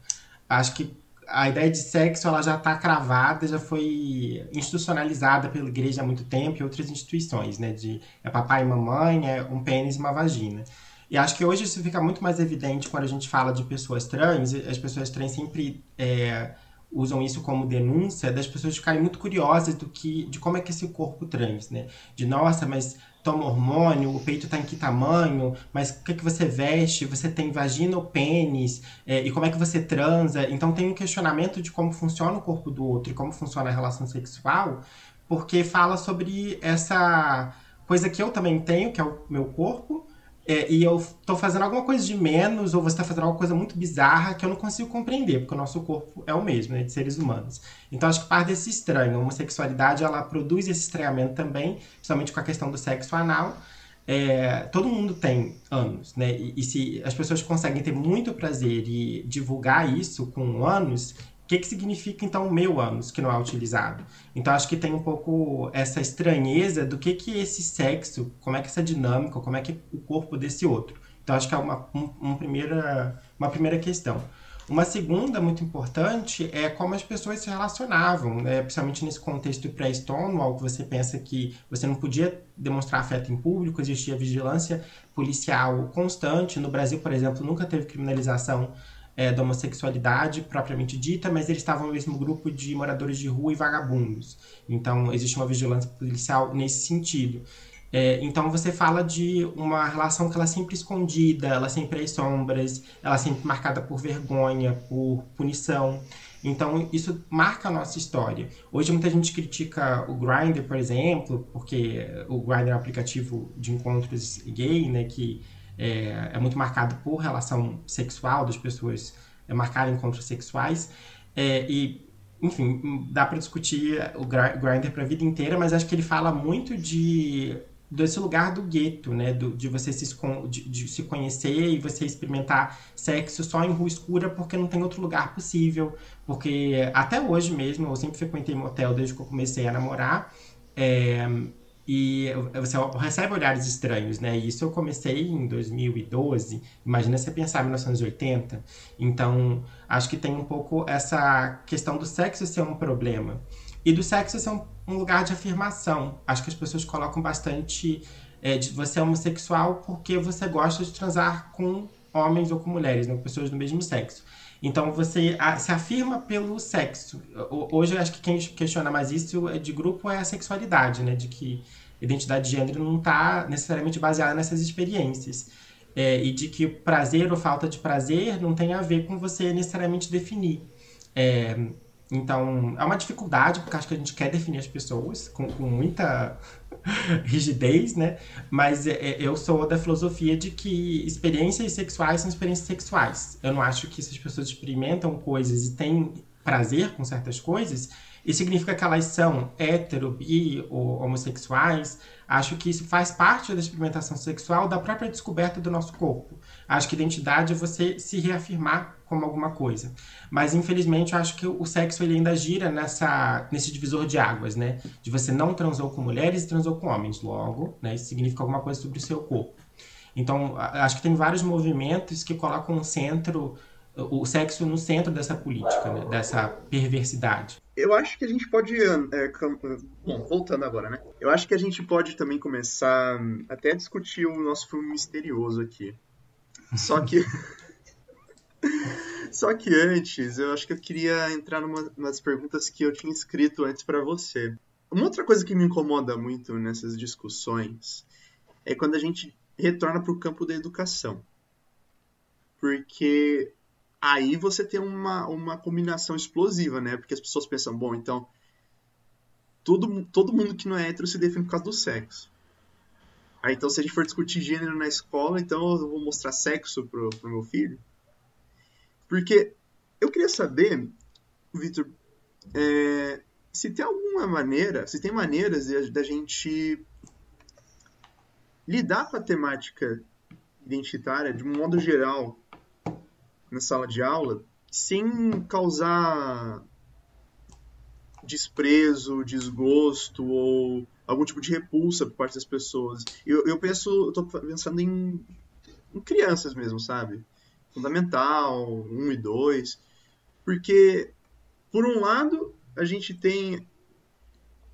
Acho que a ideia de sexo ela já está cravada, já foi institucionalizada pela igreja há muito tempo e outras instituições, né? De é papai e mamãe, é um pênis e uma vagina. E acho que hoje isso fica muito mais evidente quando a gente fala de pessoas trans. As pessoas trans sempre é, usam isso como denúncia das pessoas ficarem muito curiosas do que, de como é que é esse corpo trans, né? De nossa, mas toma hormônio, o peito está em que tamanho, mas o que, é que você veste, você tem vagina ou pênis, é, e como é que você transa. Então tem um questionamento de como funciona o corpo do outro e como funciona a relação sexual, porque fala sobre essa coisa que eu também tenho, que é o meu corpo, é, e eu tô fazendo alguma coisa de menos, ou você tá fazendo alguma coisa muito bizarra que eu não consigo compreender, porque o nosso corpo é o mesmo, né, de seres humanos. Então acho que parte desse estranho. A homossexualidade, ela produz esse estranhamento também, principalmente com a questão do sexo anal. É, todo mundo tem anos, né? E, e, se as pessoas conseguem ter muito prazer e divulgar isso com anos, que, que significa então meu ânus que não é utilizado? Então acho que tem um pouco essa estranheza do que que esse sexo, como é que essa dinâmica, como é que o corpo desse outro. Então acho que é uma, um, uma, primeira, uma primeira questão. Uma segunda muito importante é como as pessoas se relacionavam, né? principalmente nesse contexto pré-Stonewall, que você pensa que você não podia demonstrar afeto em público, existia vigilância policial constante. No Brasil, por exemplo, nunca teve criminalização é, da homossexualidade propriamente dita, mas eles estavam no mesmo grupo de moradores de rua e vagabundos. Então, existe uma vigilância policial nesse sentido. É, então, você fala de uma relação que ela é sempre escondida, ela é sempre às sombras, ela é sempre marcada por vergonha, por punição. Então, isso marca a nossa história. Hoje, muita gente critica o Grindr, por exemplo, porque o Grindr é um aplicativo de encontros gay, né, que é, é muito marcado por relação sexual das pessoas é, marcarem encontros sexuais. É, e, enfim, dá para discutir o Grindr para a vida inteira, mas acho que ele fala muito de desse lugar do gueto, né? Do, de você se, de, de, se conhecer e você experimentar sexo só em rua escura porque não tem outro lugar possível. Porque até hoje mesmo, eu sempre frequentei motel desde que eu comecei a namorar. É, e você recebe olhares estranhos, né? Isso eu comecei em 2012. Imagina você pensar em 1980. Então, acho que tem um pouco essa questão do sexo ser um problema. E do sexo ser um, um lugar de afirmação. Acho que as pessoas colocam bastante é, de você é homossexual porque você gosta de transar com homens ou com mulheres, né? pessoas do mesmo sexo. Então você se afirma pelo sexo. Hoje eu acho que quem questiona mais isso é de grupo é a sexualidade, né? De que identidade de gênero não está necessariamente baseada nessas experiências. É, e de que prazer ou falta de prazer não tem a ver com você necessariamente definir. É, então, é uma dificuldade, porque acho que a gente quer definir as pessoas com, com muita rigidez, né? Mas é, é, eu sou da filosofia de que experiências sexuais são experiências sexuais. Eu não acho que se as pessoas experimentam coisas e têm prazer com certas coisas, isso significa que elas são hétero, bi ou homossexuais. Acho que isso faz parte da experimentação sexual da própria descoberta do nosso corpo. Acho que identidade é você se reafirmar como alguma coisa. Mas infelizmente eu acho que o sexo ele ainda gira nessa nesse divisor de águas, né? De você não transou com mulheres e transou com homens. Logo, né? Isso significa alguma coisa sobre o seu corpo. Então, acho que tem vários movimentos que colocam o centro o sexo no centro dessa política, né? dessa perversidade. Eu acho que a gente pode. É, bom, voltando agora, né? Eu acho que a gente pode também começar até a discutir o nosso filme misterioso aqui. Só que. Só que antes, eu acho que eu queria entrar numa, nas perguntas que eu tinha escrito antes para você. Uma outra coisa que me incomoda muito nessas discussões é quando a gente retorna para o campo da educação. Porque aí você tem uma, uma combinação explosiva, né? Porque as pessoas pensam, bom, então todo, todo mundo que não é hétero se define por causa do sexo. Aí então se a gente for discutir gênero na escola, então eu vou mostrar sexo pro, pro meu filho. Porque eu queria saber, Victor, é, se tem alguma maneira, se tem maneiras da gente lidar com a temática identitária de um modo geral na sala de aula sem causar desprezo, desgosto ou algum tipo de repulsa por parte das pessoas. Eu, eu penso, eu tô pensando em, em crianças mesmo, sabe? Fundamental, um e dois, porque por um lado, a gente tem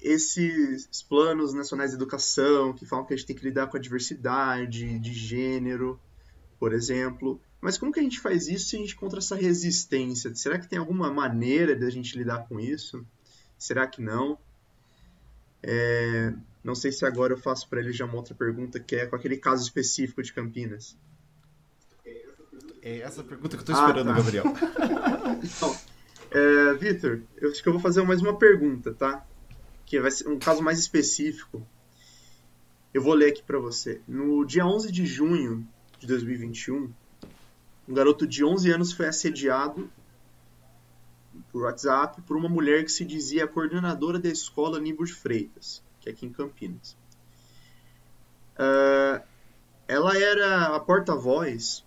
esses planos nacionais de educação que falam que a gente tem que lidar com a diversidade de gênero, por exemplo. Mas como que a gente faz isso se a gente encontra essa resistência? Será que tem alguma maneira de a gente lidar com isso? Será que não? É... Não sei se agora eu faço para ele já uma outra pergunta, que é com aquele caso específico de Campinas. É essa pergunta que eu estou esperando, ah, tá. Gabriel. então, é, Vitor, eu acho que eu vou fazer mais uma pergunta, tá? Que vai ser um caso mais específico. Eu vou ler aqui para você. No dia 11 de junho de 2021, um garoto de 11 anos foi assediado por WhatsApp por uma mulher que se dizia coordenadora da escola Nibus Freitas, que é aqui em Campinas. Uh, ela era a porta-voz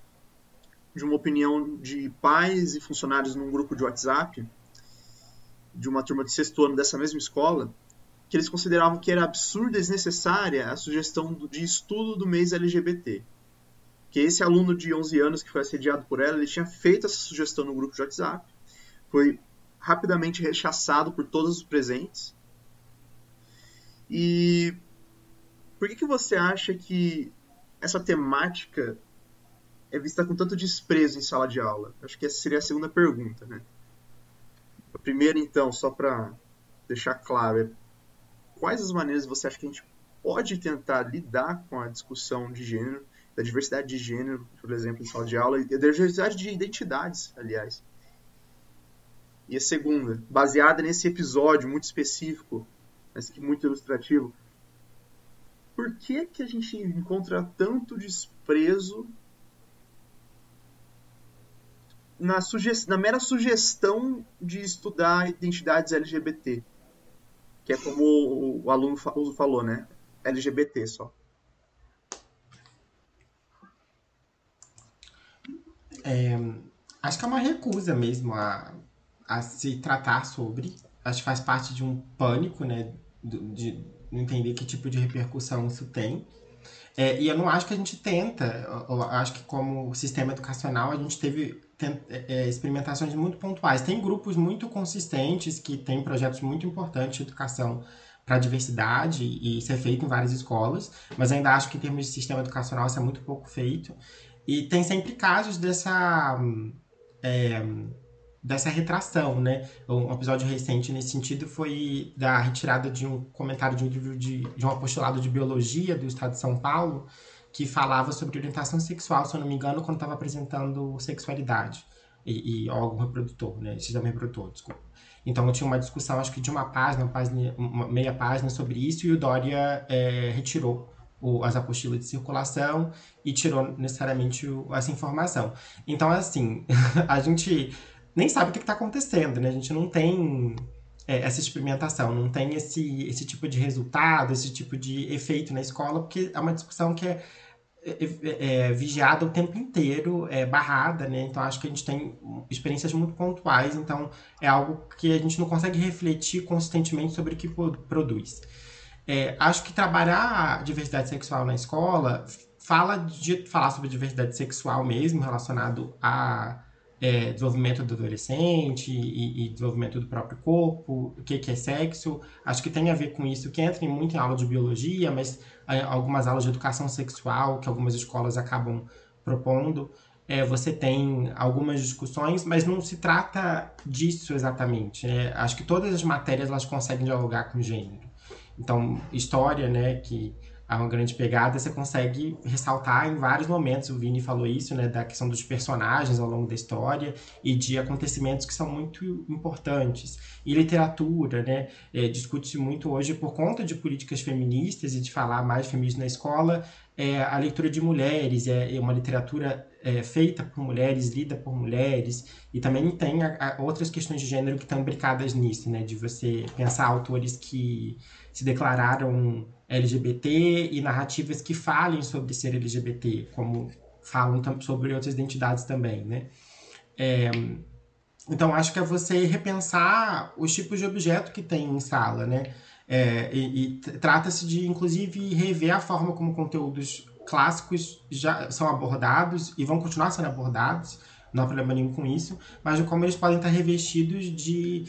de uma opinião de pais e funcionários num grupo de WhatsApp de uma turma de sexto ano dessa mesma escola, que eles consideravam que era absurda e desnecessária a sugestão de estudo do mês LGBT. Que esse aluno de 11 anos que foi assediado por ela, ele tinha feito essa sugestão no grupo de WhatsApp, foi rapidamente rechaçado por todos os presentes. E por que, que você acha que essa temática é vista com tanto desprezo em sala de aula? Acho que essa seria a segunda pergunta, né? A primeira, então, só para deixar claro, é quais as maneiras você acha que a gente pode tentar lidar com a discussão de gênero, da diversidade de gênero, por exemplo, em sala de aula, e da diversidade de identidades, aliás. E a segunda, baseada nesse episódio muito específico, mas que muito ilustrativo, por que, que a gente encontra tanto desprezo na, na mera sugestão de estudar identidades LGBT. Que é como o aluno falou, né? LGBT só. É, acho que é uma recusa mesmo a, a se tratar sobre. Acho que faz parte de um pânico, né? De, de entender que tipo de repercussão isso tem. É, e eu não acho que a gente tenta, eu acho que como sistema educacional a gente teve experimentações muito pontuais. Tem grupos muito consistentes que têm projetos muito importantes de educação para a diversidade e ser feito em várias escolas, mas ainda acho que em termos de sistema educacional isso é muito pouco feito. E tem sempre casos dessa, é, dessa retração, né? Um episódio recente nesse sentido foi da retirada de um comentário de um livro de, de um apostolado de biologia do estado de São Paulo, que falava sobre orientação sexual, se eu não me engano, quando estava apresentando sexualidade e, e órgão reprodutor, né? Sistema reprodutor, desculpa. Então eu tinha uma discussão, acho que de uma página, uma, página, uma meia página sobre isso, e o Dória é, retirou o, as apostilas de circulação e tirou necessariamente o, essa informação. Então, assim, a gente nem sabe o que está acontecendo, né? A gente não tem é, essa experimentação, não tem esse, esse tipo de resultado, esse tipo de efeito na escola, porque é uma discussão que é é, é, é, vigiada o tempo inteiro, é barrada, né? Então acho que a gente tem experiências muito pontuais, então é algo que a gente não consegue refletir consistentemente sobre o que produz. É, acho que trabalhar a diversidade sexual na escola fala de falar sobre diversidade sexual mesmo, relacionado a é, desenvolvimento do adolescente e, e, desenvolvimento do próprio corpo, o que, que é sexo. Acho que tem a ver com isso, que entra em aula de biologia, mas é, algumas aulas de educação sexual que algumas escolas acabam propondo. É, você tem algumas discussões, mas não se trata disso exatamente. Né? Acho que todas as matérias elas conseguem dialogar com gênero. Então, história, né, que há uma grande pegada, você consegue ressaltar em vários momentos, o Vini falou isso, né, da questão dos personagens ao longo da história e de acontecimentos que são muito importantes. E literatura, né, é, discute-se muito hoje por conta de políticas feministas e de falar mais de feminismo na escola, é, a leitura de mulheres, é, é uma literatura é, feita por mulheres, lida por mulheres, e também tem a, a outras questões de gênero que estão imbricadas nisso, né, de você pensar autores que se declararam LGBT e narrativas que falem sobre ser LGBT, como falam sobre outras identidades também, né? É, então, acho que é você repensar os tipos de objeto que tem em sala, né? É, e, e trata-se de, inclusive, rever a forma como conteúdos clássicos já são abordados e vão continuar sendo abordados, não há problema nenhum com isso, mas de como eles podem estar revestidos de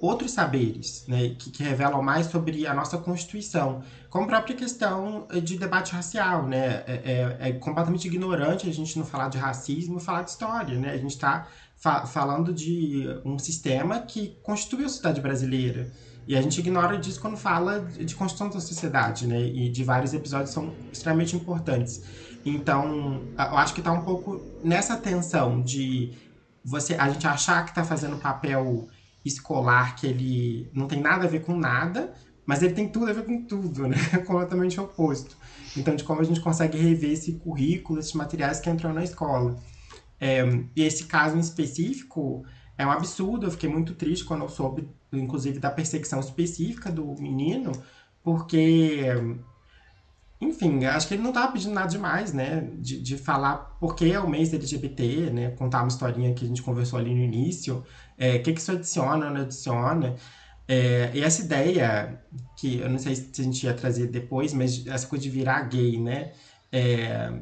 outros saberes, né, que, que, revelam mais sobre a nossa Constituição, como a própria questão de debate racial, né, é, é, é completamente ignorante a gente não falar de racismo, falar de história, né, a gente está fa falando de um sistema que constitui a sociedade brasileira, e a gente ignora disso quando fala de construção da sociedade, né, e de vários episódios são extremamente importantes. Então, eu acho que está um pouco nessa tensão de você a gente achar que está fazendo papel escolar que ele não tem nada a ver com nada, mas ele tem tudo a ver com tudo, né? Completamente oposto. Então, de como a gente consegue rever esse currículo, esses materiais que entram na escola. É, e esse caso em específico é um absurdo. Eu fiquei muito triste quando eu soube, inclusive, da perseguição específica do menino, porque enfim, acho que ele não estava pedindo nada demais, né? De, de falar porque é o mês LGBT, né? Contar uma historinha que a gente conversou ali no início. É, o que, que isso adiciona, não adiciona. É, e essa ideia, que eu não sei se a gente ia trazer depois, mas essa coisa de virar gay, né? É,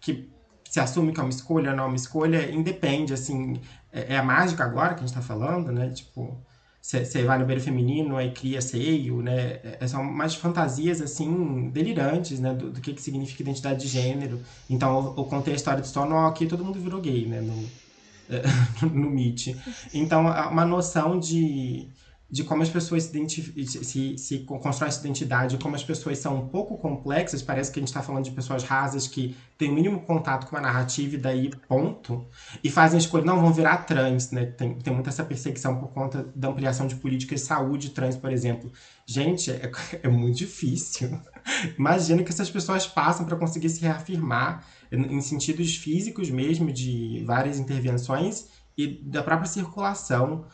que se assume que é uma escolha ou não é uma escolha, independe, assim. É, é a mágica agora que a gente está falando, né? Tipo você vai no banheiro feminino e cria seio, né? É, são mais fantasias, assim, delirantes, né? Do, do que, que significa identidade de gênero. Então, eu, contei a história de Stonewall aqui todo mundo virou gay, né? No, no Meet. Então, uma noção de de como as pessoas se, se, se constroem essa identidade, como as pessoas são um pouco complexas, parece que a gente está falando de pessoas rasas que têm o mínimo contato com a narrativa e daí ponto, e fazem escolha, não, vão virar trans, né? Tem, tem muita essa perseguição por conta da ampliação de políticas de saúde trans, por exemplo. Gente, é, é muito difícil. Imagina que essas pessoas passam para conseguir se reafirmar em sentidos físicos mesmo, de várias intervenções e da própria circulação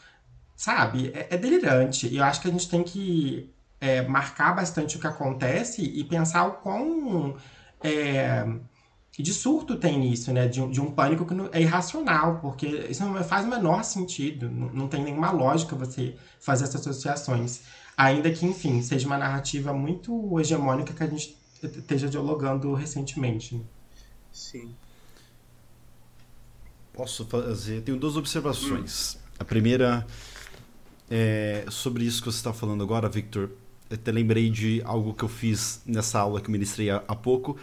sabe? É, é delirante. E eu acho que a gente tem que é, marcar bastante o que acontece e pensar o quão é, de surto tem nisso, né? De, de um pânico que é irracional, porque isso não faz o menor sentido. Não, não tem nenhuma lógica você fazer essas associações. Ainda que, enfim, seja uma narrativa muito hegemônica que a gente esteja dialogando recentemente. Sim. Posso fazer? Tenho duas observações. Hum. A primeira é, sobre isso que você está falando agora, Victor, eu até lembrei de algo que eu fiz nessa aula que eu ministrei há pouco.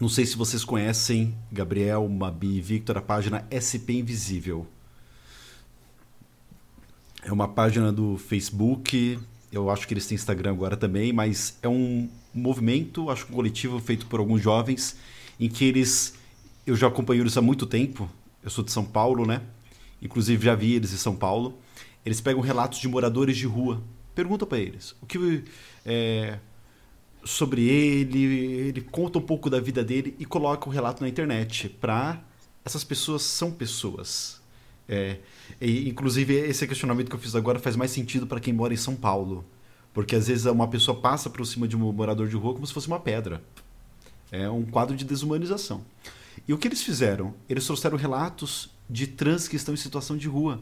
Não sei se vocês conhecem, Gabriel, Mabi e Victor, a página SP Invisível. É uma página do Facebook, eu acho que eles têm Instagram agora também, mas é um movimento, acho que um coletivo feito por alguns jovens, em que eles. Eu já acompanho eles há muito tempo, eu sou de São Paulo, né? Inclusive já vi eles em São Paulo. Eles pegam relatos de moradores de rua, perguntam para eles o que é, sobre ele, ele conta um pouco da vida dele e coloca o relato na internet para essas pessoas são pessoas. É, e, inclusive esse questionamento que eu fiz agora faz mais sentido para quem mora em São Paulo, porque às vezes uma pessoa passa por cima de um morador de rua como se fosse uma pedra. É um quadro de desumanização. E o que eles fizeram? Eles trouxeram relatos de trans que estão em situação de rua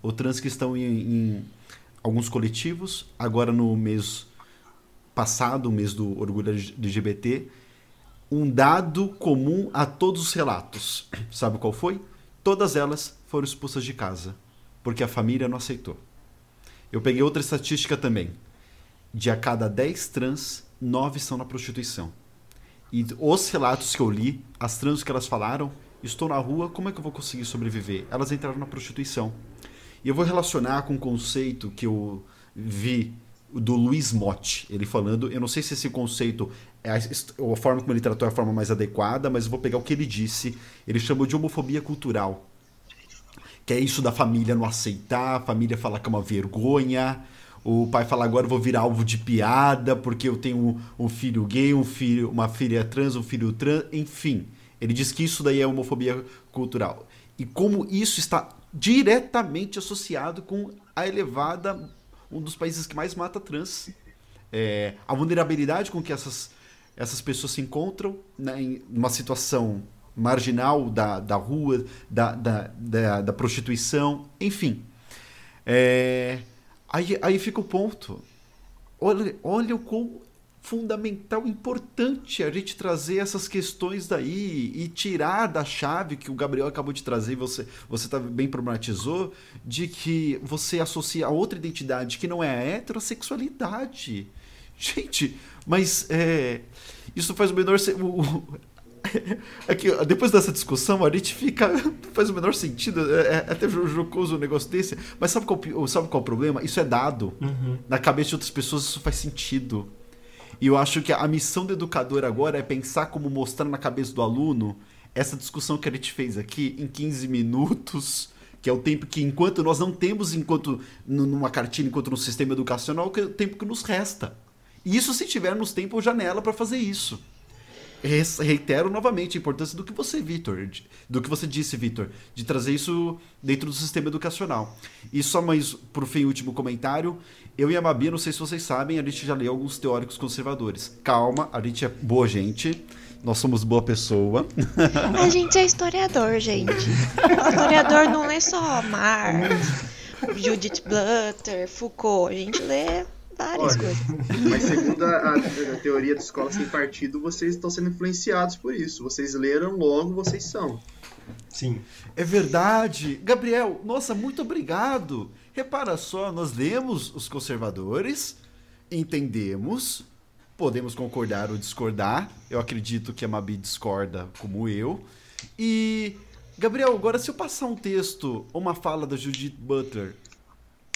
ou trans que estão em, em alguns coletivos. Agora, no mês passado, o mês do orgulho LGBT, um dado comum a todos os relatos. Sabe qual foi? Todas elas foram expulsas de casa, porque a família não aceitou. Eu peguei outra estatística também. De a cada 10 trans, 9 estão na prostituição. E os relatos que eu li, as trans que elas falaram, estou na rua, como é que eu vou conseguir sobreviver? Elas entraram na prostituição. E eu vou relacionar com um conceito que eu vi do Luiz Motti, ele falando, eu não sei se esse conceito é a, a forma como ele tratou é a forma mais adequada, mas eu vou pegar o que ele disse. Ele chamou de homofobia cultural. Que é isso da família não aceitar, a família falar que é uma vergonha, o pai fala agora eu vou virar alvo de piada porque eu tenho um, um filho gay, um filho, uma filha trans, um filho trans, enfim. Ele diz que isso daí é homofobia cultural. E como isso está diretamente associado com a elevada, um dos países que mais mata trans. É, a vulnerabilidade com que essas, essas pessoas se encontram né, em uma situação marginal da, da rua, da, da, da, da prostituição, enfim. É, aí, aí fica o ponto. Olha, olha o quão fundamental, importante a gente trazer essas questões daí e tirar da chave que o Gabriel acabou de trazer você, você tá bem problematizou, de que você associa a outra identidade que não é a heterossexualidade. Gente, mas é, isso faz o menor. O, Aqui, é depois dessa discussão, a gente fica. faz o menor sentido. É, é até jocoso um negócio desse. Mas sabe qual, sabe qual é o problema? Isso é dado. Uhum. Na cabeça de outras pessoas, isso faz sentido. E eu acho que a missão do educador agora é pensar como mostrar na cabeça do aluno essa discussão que a gente fez aqui em 15 minutos, que é o tempo que, enquanto nós não temos, enquanto numa cartilha, enquanto no sistema educacional, que é o tempo que nos resta. E isso se tivermos tempo ou janela para fazer isso reitero novamente a importância do que você, Vitor, do que você disse, Vitor, de trazer isso dentro do sistema educacional. E só mais, por fim, último comentário. Eu e a Mabi, não sei se vocês sabem, a gente já leu alguns teóricos conservadores. Calma, a gente é boa gente. Nós somos boa pessoa. A gente é historiador, gente. Historiador não lê só Marx, Judith Butler, Foucault. A gente lê várias Olha, coisas. Mas segundo a, a, teoria da escola sem partido, vocês estão sendo influenciados por isso. Vocês leram, logo vocês são. Sim. É verdade. Gabriel, nossa, muito obrigado. Repara só, nós lemos os conservadores, entendemos, podemos concordar ou discordar. Eu acredito que a Mabi discorda como eu. E, Gabriel, agora se eu passar um texto ou uma fala da Judith Butler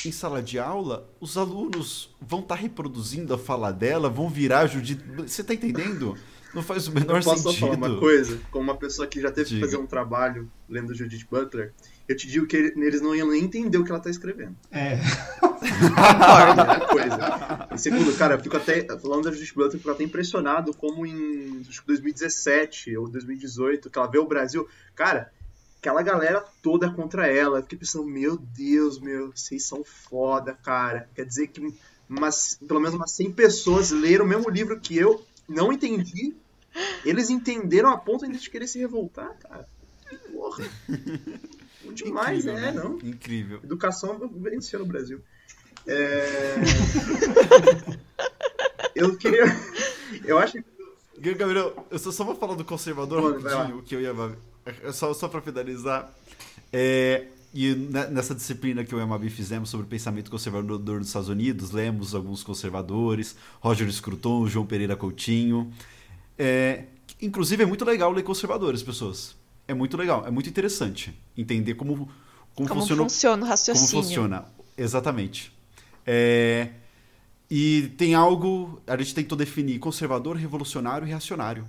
em sala de aula, os alunos vão estar tá reproduzindo a fala dela, vão virar Judith. Você está entendendo? Não faz o menor eu posso sentido. Posso falar uma coisa? Como uma pessoa que já teve Diga. que fazer um trabalho lendo Judith Butler, eu te digo que eles não iam nem entender o que ela está escrevendo. É. Primeira coisa. E segundo, cara, eu fico até, falando da Judith Butler, eu fico até impressionado como em acho que 2017 ou 2018, que ela vê o Brasil. Cara, aquela galera toda contra ela. Eu fiquei pensando, meu Deus, meu, vocês são foda, cara. Quer dizer que umas, pelo menos umas 100 pessoas leram o mesmo livro que eu, não entendi. Eles entenderam a ponto de querer se revoltar, cara. Porra. Bom demais, Incrível, né? Não? Incrível. Educação vencia no Brasil. É... eu queria. Eu acho. Gabriel, eu só vou falar do conservador Mano, rapidinho, o que eu ia só, só para finalizar. É, e nessa disciplina que eu e a Mabi fizemos sobre o pensamento conservador nos Estados Unidos, lemos alguns conservadores, Roger Scruton, João Pereira Coutinho. É, inclusive é muito legal ler conservadores, pessoas. É muito legal, é muito interessante entender como, como, como funciona, funciona o raciocínio. Como funciona, exatamente. É, e tem algo, a gente tentou definir conservador, revolucionário e reacionário.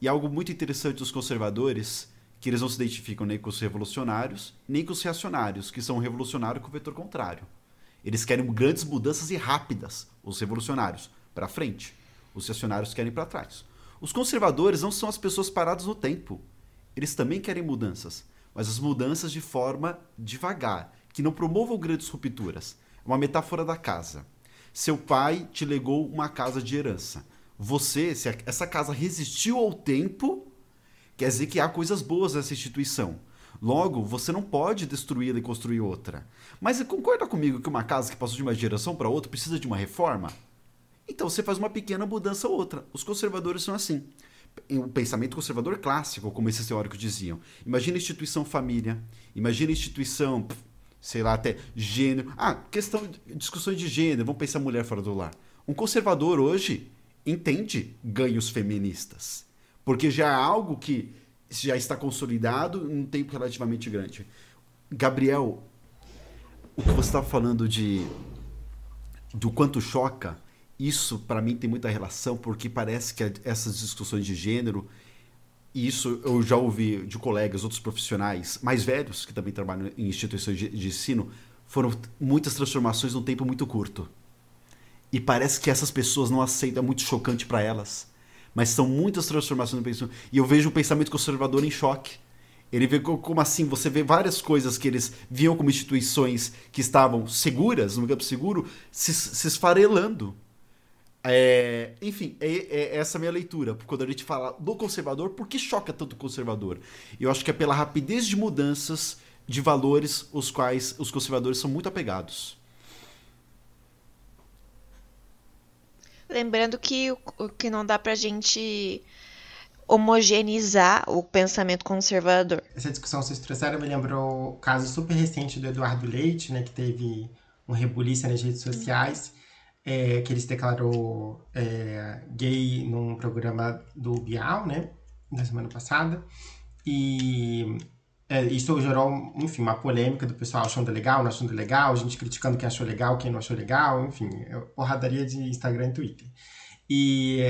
E algo muito interessante dos conservadores que eles não se identificam nem com os revolucionários, nem com os reacionários, que são revolucionários com o vetor contrário. Eles querem grandes mudanças e rápidas, os revolucionários, para frente. Os reacionários querem para trás. Os conservadores não são as pessoas paradas no tempo. Eles também querem mudanças, mas as mudanças de forma devagar, que não promovam grandes rupturas. É uma metáfora da casa. Seu pai te legou uma casa de herança. Você, se essa casa resistiu ao tempo, Quer dizer que há coisas boas nessa instituição. Logo, você não pode destruí-la e construir outra. Mas concorda comigo que uma casa que passou de uma geração para outra precisa de uma reforma? Então você faz uma pequena mudança ou outra. Os conservadores são assim. O pensamento conservador clássico, como esses teóricos diziam. Imagina instituição família, imagina instituição, sei lá, até gênero. Ah, questão discussões de gênero, vamos pensar mulher fora do lar. Um conservador hoje entende ganhos feministas. Porque já é algo que já está consolidado em um tempo relativamente grande. Gabriel, o que você estava falando de do quanto choca, isso para mim tem muita relação, porque parece que essas discussões de gênero, e isso eu já ouvi de colegas, outros profissionais mais velhos, que também trabalham em instituições de, de ensino, foram muitas transformações num tempo muito curto. E parece que essas pessoas não aceitam, é muito chocante para elas mas são muitas transformações no pensamento. E eu vejo o pensamento conservador em choque. Ele vê como assim, você vê várias coisas que eles viam como instituições que estavam seguras, no campo seguro, se, se esfarelando. É, enfim, é, é, essa a minha leitura. Quando a gente fala do conservador, por que choca tanto o conservador? Eu acho que é pela rapidez de mudanças de valores os quais os conservadores são muito apegados. Lembrando que o que não dá pra gente homogeneizar o pensamento conservador. Essa discussão vocês trouxeram me lembrou o caso super recente do Eduardo Leite, né, que teve um rebuliço nas redes sociais, é, que ele se declarou é, gay num programa do Bial, né, na semana passada, e é, isso gerou, enfim, uma polêmica do pessoal achando legal, não achando legal, gente criticando quem achou legal, quem não achou legal, enfim, é porradaria de Instagram e Twitter. E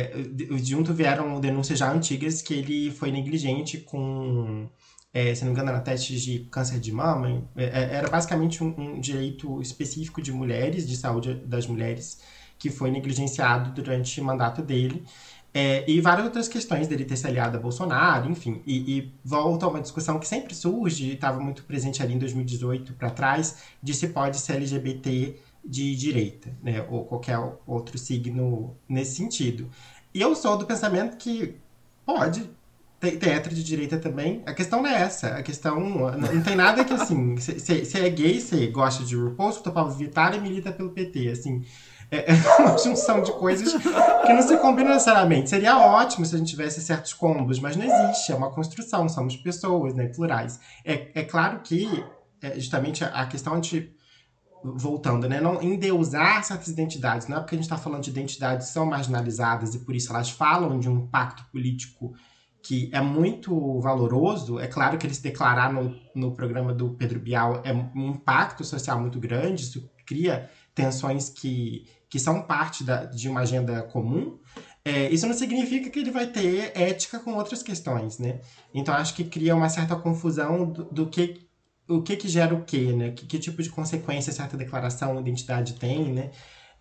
junto vieram denúncias já antigas que ele foi negligente com, é, se não me engano, era testes de câncer de mama. É, é, era basicamente um, um, direito específico de mulheres, de saúde das mulheres, que foi negligenciado durante o mandato dele. É, e várias outras questões dele ter se aliado a Bolsonaro, enfim. E, e volta a uma discussão que sempre surge, estava muito presente ali em 2018 para trás, de se pode ser LGBT de direita, né? Ou qualquer outro signo nesse sentido. E eu sou do pensamento que pode. Tem, tem hétero de direita também. A questão não é essa. A questão. Não, não tem nada que assim. Se é gay, você gosta de RuPaul, escuta Paulo Vittar e milita pelo PT. Assim, é, uma junção de coisas que não se combinam necessariamente. Seria ótimo se a gente tivesse certos combos, mas não existe, é uma construção, somos pessoas, né, plurais. É, é claro que, é justamente, a questão de voltando, né, não endeusar certas identidades, não é porque a gente está falando de identidades que são marginalizadas e por isso elas falam de um pacto político que é muito valoroso. É claro que ele se declarar no, no programa do Pedro Bial é um impacto social muito grande, isso cria tensões que que são parte da, de uma agenda comum, é, isso não significa que ele vai ter ética com outras questões, né? Então acho que cria uma certa confusão do, do que o que que gera o quê, né? Que, que tipo de consequência certa declaração, identidade tem, né?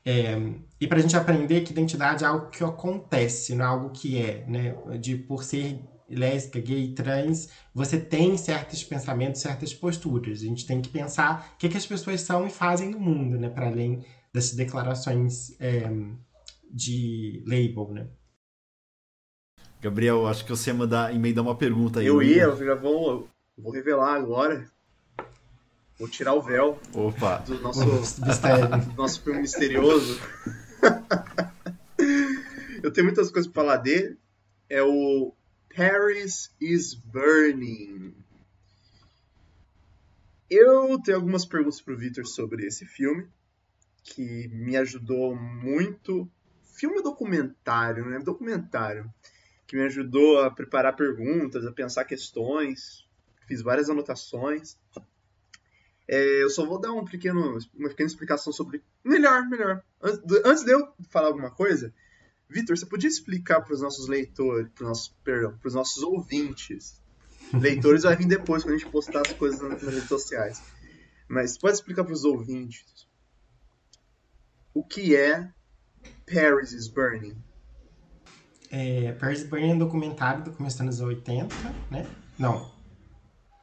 É, e para a gente aprender que identidade é algo que acontece, não é algo que é, né? De por ser lésbica, gay, trans, você tem certos pensamentos, certas posturas. A gente tem que pensar o que, que as pessoas são e fazem no mundo, né? Para além dessas declarações é, de label, né? Gabriel, acho que você ia mandar emendar uma pergunta aí. Eu ia, eu já vou, vou revelar agora. Vou tirar o véu Opa. do nosso, do nosso filme misterioso. eu tenho muitas coisas para falar dele. É o Paris is Burning. Eu tenho algumas perguntas para o Victor sobre esse filme que me ajudou muito. Filme documentário, né? Documentário. Que me ajudou a preparar perguntas, a pensar questões. Fiz várias anotações. É, eu só vou dar um pequeno, uma pequena explicação sobre. Melhor, melhor. Antes de eu falar alguma coisa, Vitor, você podia explicar para os nossos leitores, para os nossos, perdão, para os nossos ouvintes. Leitores vai vir depois quando a gente postar as coisas nas redes sociais. Mas pode explicar para os ouvintes o que é Paris is Burning? É, Paris is Burning é um documentário do começo dos anos 80, né? Não.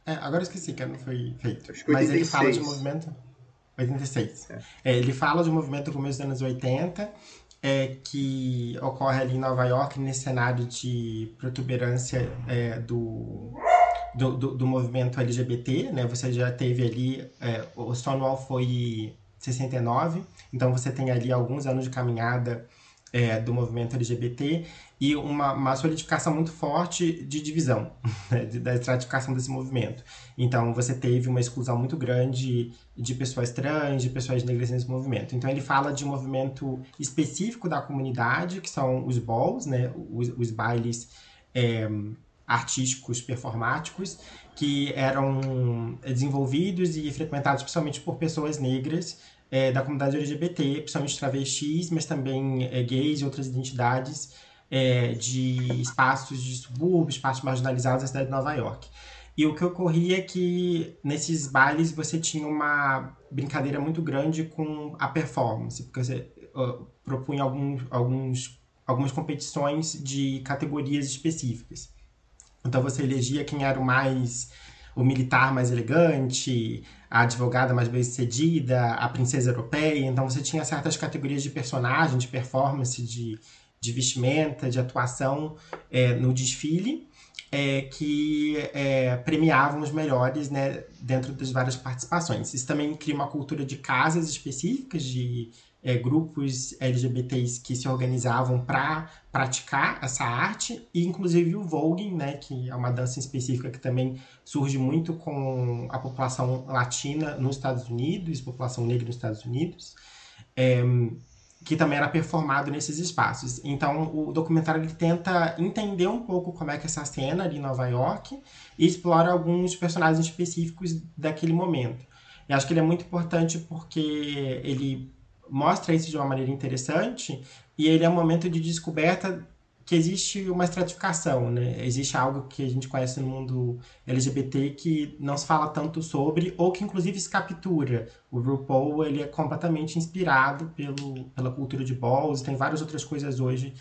É, agora eu esqueci que não foi feito. Mas ele fala de movimento. 86. É. É, ele fala de um movimento do começo dos anos 80 é, que ocorre ali em Nova York, nesse cenário de protuberância é, do, do, do, do, movimento LGBT. Né? Você já teve ali. É, o Stonewall foi 69, então você tem ali alguns anos de caminhada é, do movimento LGBT e uma, uma solidificação muito forte de divisão, né, da estratificação desse movimento. Então você teve uma exclusão muito grande de pessoas trans, de pessoas negras nesse movimento. Então ele fala de um movimento específico da comunidade, que são os balls, né, os, os bailes é, artísticos performáticos, que eram desenvolvidos e frequentados principalmente por pessoas negras é, da comunidade LGBT, principalmente travestis, mas também é, gays e outras identidades é, de espaços de subúrbio, espaços marginalizados da cidade de Nova York. E o que ocorria é que nesses bailes você tinha uma brincadeira muito grande com a performance, porque você uh, propunha alguns, alguns, algumas competições de categorias específicas. Então você elegia quem era o mais o militar mais elegante, a advogada mais bem-sucedida, a princesa europeia. Então você tinha certas categorias de personagem, de performance, de, de vestimenta, de atuação é, no desfile. é, que é, premiavam os melhores né, dentro das várias participações. Isso também cria uma cultura de casas específicas, de é, grupos LGBTs que se organizavam para praticar essa arte, e inclusive o voguing, né, que é uma dança específica que também surge muito com a população latina nos Estados Unidos, população negra nos Estados Unidos, é, que também era performado nesses espaços. Então, o documentário ele tenta entender um pouco como é que é essa cena ali em Nova York e explora alguns personagens específicos daquele momento. E acho que ele é muito importante porque ele mostra isso de uma maneira interessante e ele é um momento de descoberta que existe uma estratificação, né? Existe algo que a gente conhece no mundo LGBT que não se fala tanto sobre ou que inclusive se captura. O RuPaul ele é completamente inspirado pelo, pela cultura de balls, tem várias outras coisas hoje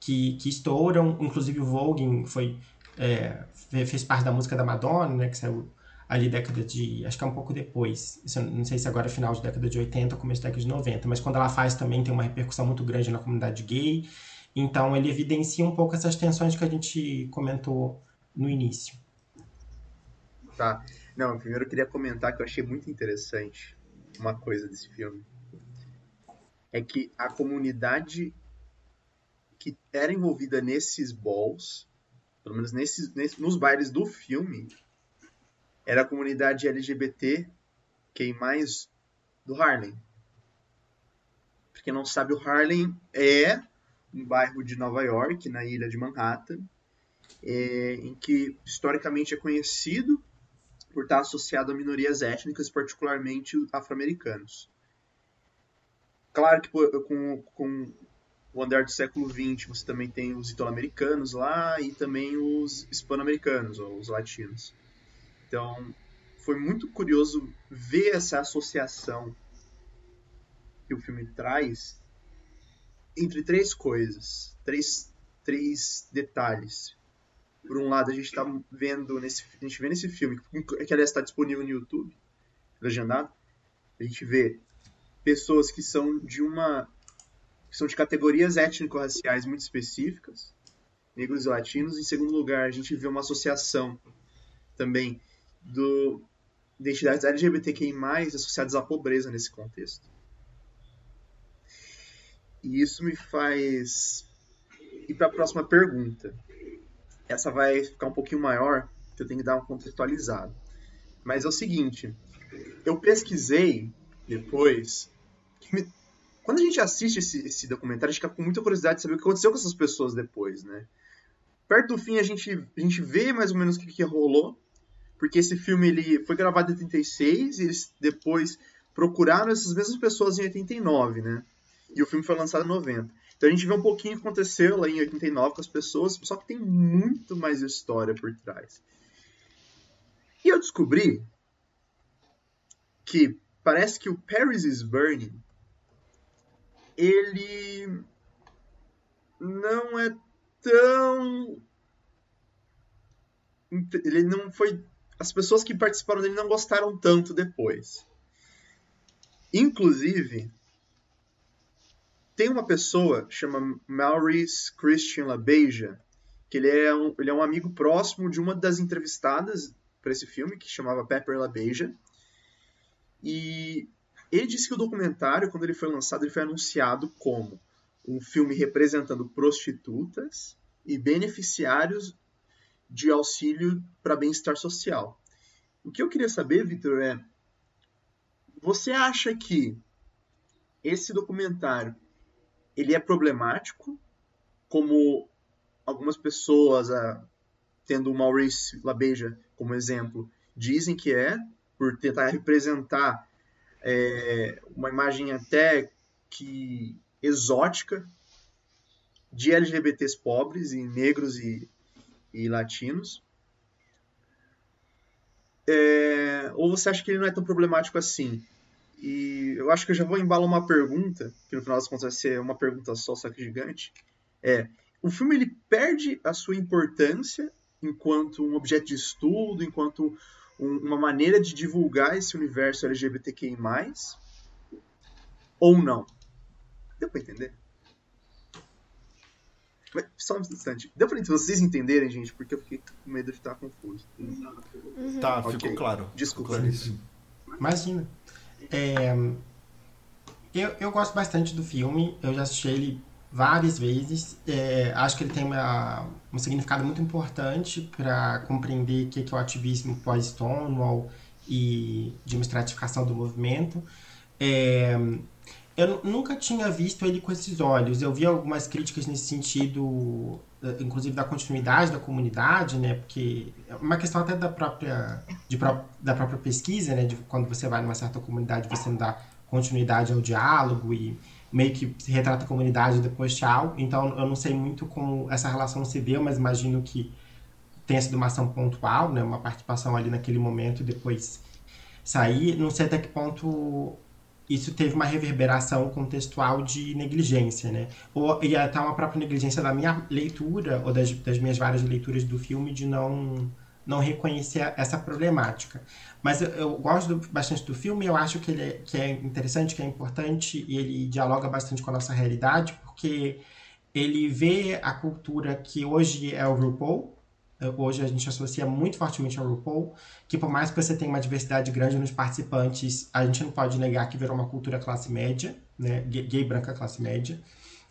que, que estouram, inclusive o Vogue foi é, fez parte da música da Madonna, né? Que saiu ali década de. Acho que é um pouco depois. Não sei se agora é final de década de 80 ou começo da década de 90, mas quando ela faz também tem uma repercussão muito grande na comunidade gay. Então ele evidencia um pouco essas tensões que a gente comentou no início. Tá. Não, primeiro eu queria comentar que eu achei muito interessante uma coisa desse filme. É que a comunidade que era envolvida nesses balls, pelo menos nesses, nesses, nos bailes do filme, era a comunidade LGBT quem mais do Harlem. Pra quem não sabe, o Harlem é um bairro de Nova York, na ilha de Manhattan, é, em que historicamente é conhecido por estar associado a minorias étnicas, particularmente afro-americanos. Claro que com, com o andar do século XX você também tem os italo-americanos lá e também os hispano-americanos, ou os latinos. Então, foi muito curioso ver essa associação que o filme traz entre três coisas, três, três detalhes. Por um lado, a gente está vendo nesse, a gente vê nesse filme, que aliás está disponível no YouTube, legendado, a gente vê pessoas que são de uma que são de categorias étnico-raciais muito específicas, negros e latinos. Em segundo lugar, a gente vê uma associação também do identidades LGBTQI+, associadas à pobreza nesse contexto. E isso me faz ir para a próxima pergunta. Essa vai ficar um pouquinho maior, que eu tenho que dar um contextualizado. Mas é o seguinte, eu pesquisei depois. Quando a gente assiste esse, esse documentário, a gente fica com muita curiosidade de saber o que aconteceu com essas pessoas depois, né? Perto do fim, a gente, a gente vê mais ou menos o que, que rolou, porque esse filme ele foi gravado em 86 e eles depois procuraram essas mesmas pessoas em 89, né? E o filme foi lançado em 90. Então a gente vê um pouquinho o que aconteceu lá em 89 com as pessoas, só que tem muito mais história por trás. E eu descobri que parece que o Paris is Burning ele não é tão ele não foi as pessoas que participaram dele não gostaram tanto depois. Inclusive, tem uma pessoa chama Maurice Christian LaBeija, que ele é um, ele é um amigo próximo de uma das entrevistadas para esse filme, que chamava Pepper LaBeija. E ele disse que o documentário, quando ele foi lançado, ele foi anunciado como um filme representando prostitutas e beneficiários de auxílio para bem-estar social. O que eu queria saber, Victor, é: você acha que esse documentário ele é problemático, como algumas pessoas, ah, tendo o Maurice Labeja como exemplo, dizem que é, por tentar representar é, uma imagem até que exótica de LGBTs pobres e negros e e latinos? É, ou você acha que ele não é tão problemático assim? E eu acho que eu já vou embalar uma pergunta, que no final das contas vai ser uma pergunta só, só que gigante. É, o filme ele perde a sua importância enquanto um objeto de estudo, enquanto um, uma maneira de divulgar esse universo LGBTQI+, ou não? Deu pra entender? Mas, só um instante. Deu pra vocês entenderem, gente? Porque eu fiquei com medo de estar confuso. Uhum. Tá, okay. ficou claro. Desculpa. Claríssimo. Imagina. É, eu, eu gosto bastante do filme. Eu já assisti ele várias vezes. É, acho que ele tem uma, um significado muito importante para compreender o que é o ativismo pós-Stonewall e de uma estratificação do movimento. É, eu nunca tinha visto ele com esses olhos. Eu vi algumas críticas nesse sentido, inclusive da continuidade da comunidade, né? Porque é uma questão até da própria, de, da própria pesquisa, né? De quando você vai numa certa comunidade, você não dá continuidade ao diálogo e meio que se retrata a comunidade depois tchau. Então eu não sei muito como essa relação se deu, mas imagino que tenha sido uma ação pontual, né? Uma participação ali naquele momento e depois sair. Não sei até que ponto isso teve uma reverberação contextual de negligência, né? Ou, e até uma própria negligência da minha leitura, ou das, das minhas várias leituras do filme, de não, não reconhecer essa problemática. Mas eu, eu gosto do, bastante do filme, eu acho que ele é, que é interessante, que é importante, e ele dialoga bastante com a nossa realidade, porque ele vê a cultura que hoje é o RuPaul, hoje a gente associa muito fortemente ao RuPaul, que por mais que você tenha uma diversidade grande nos participantes, a gente não pode negar que virou uma cultura classe média, né? gay, branca classe média,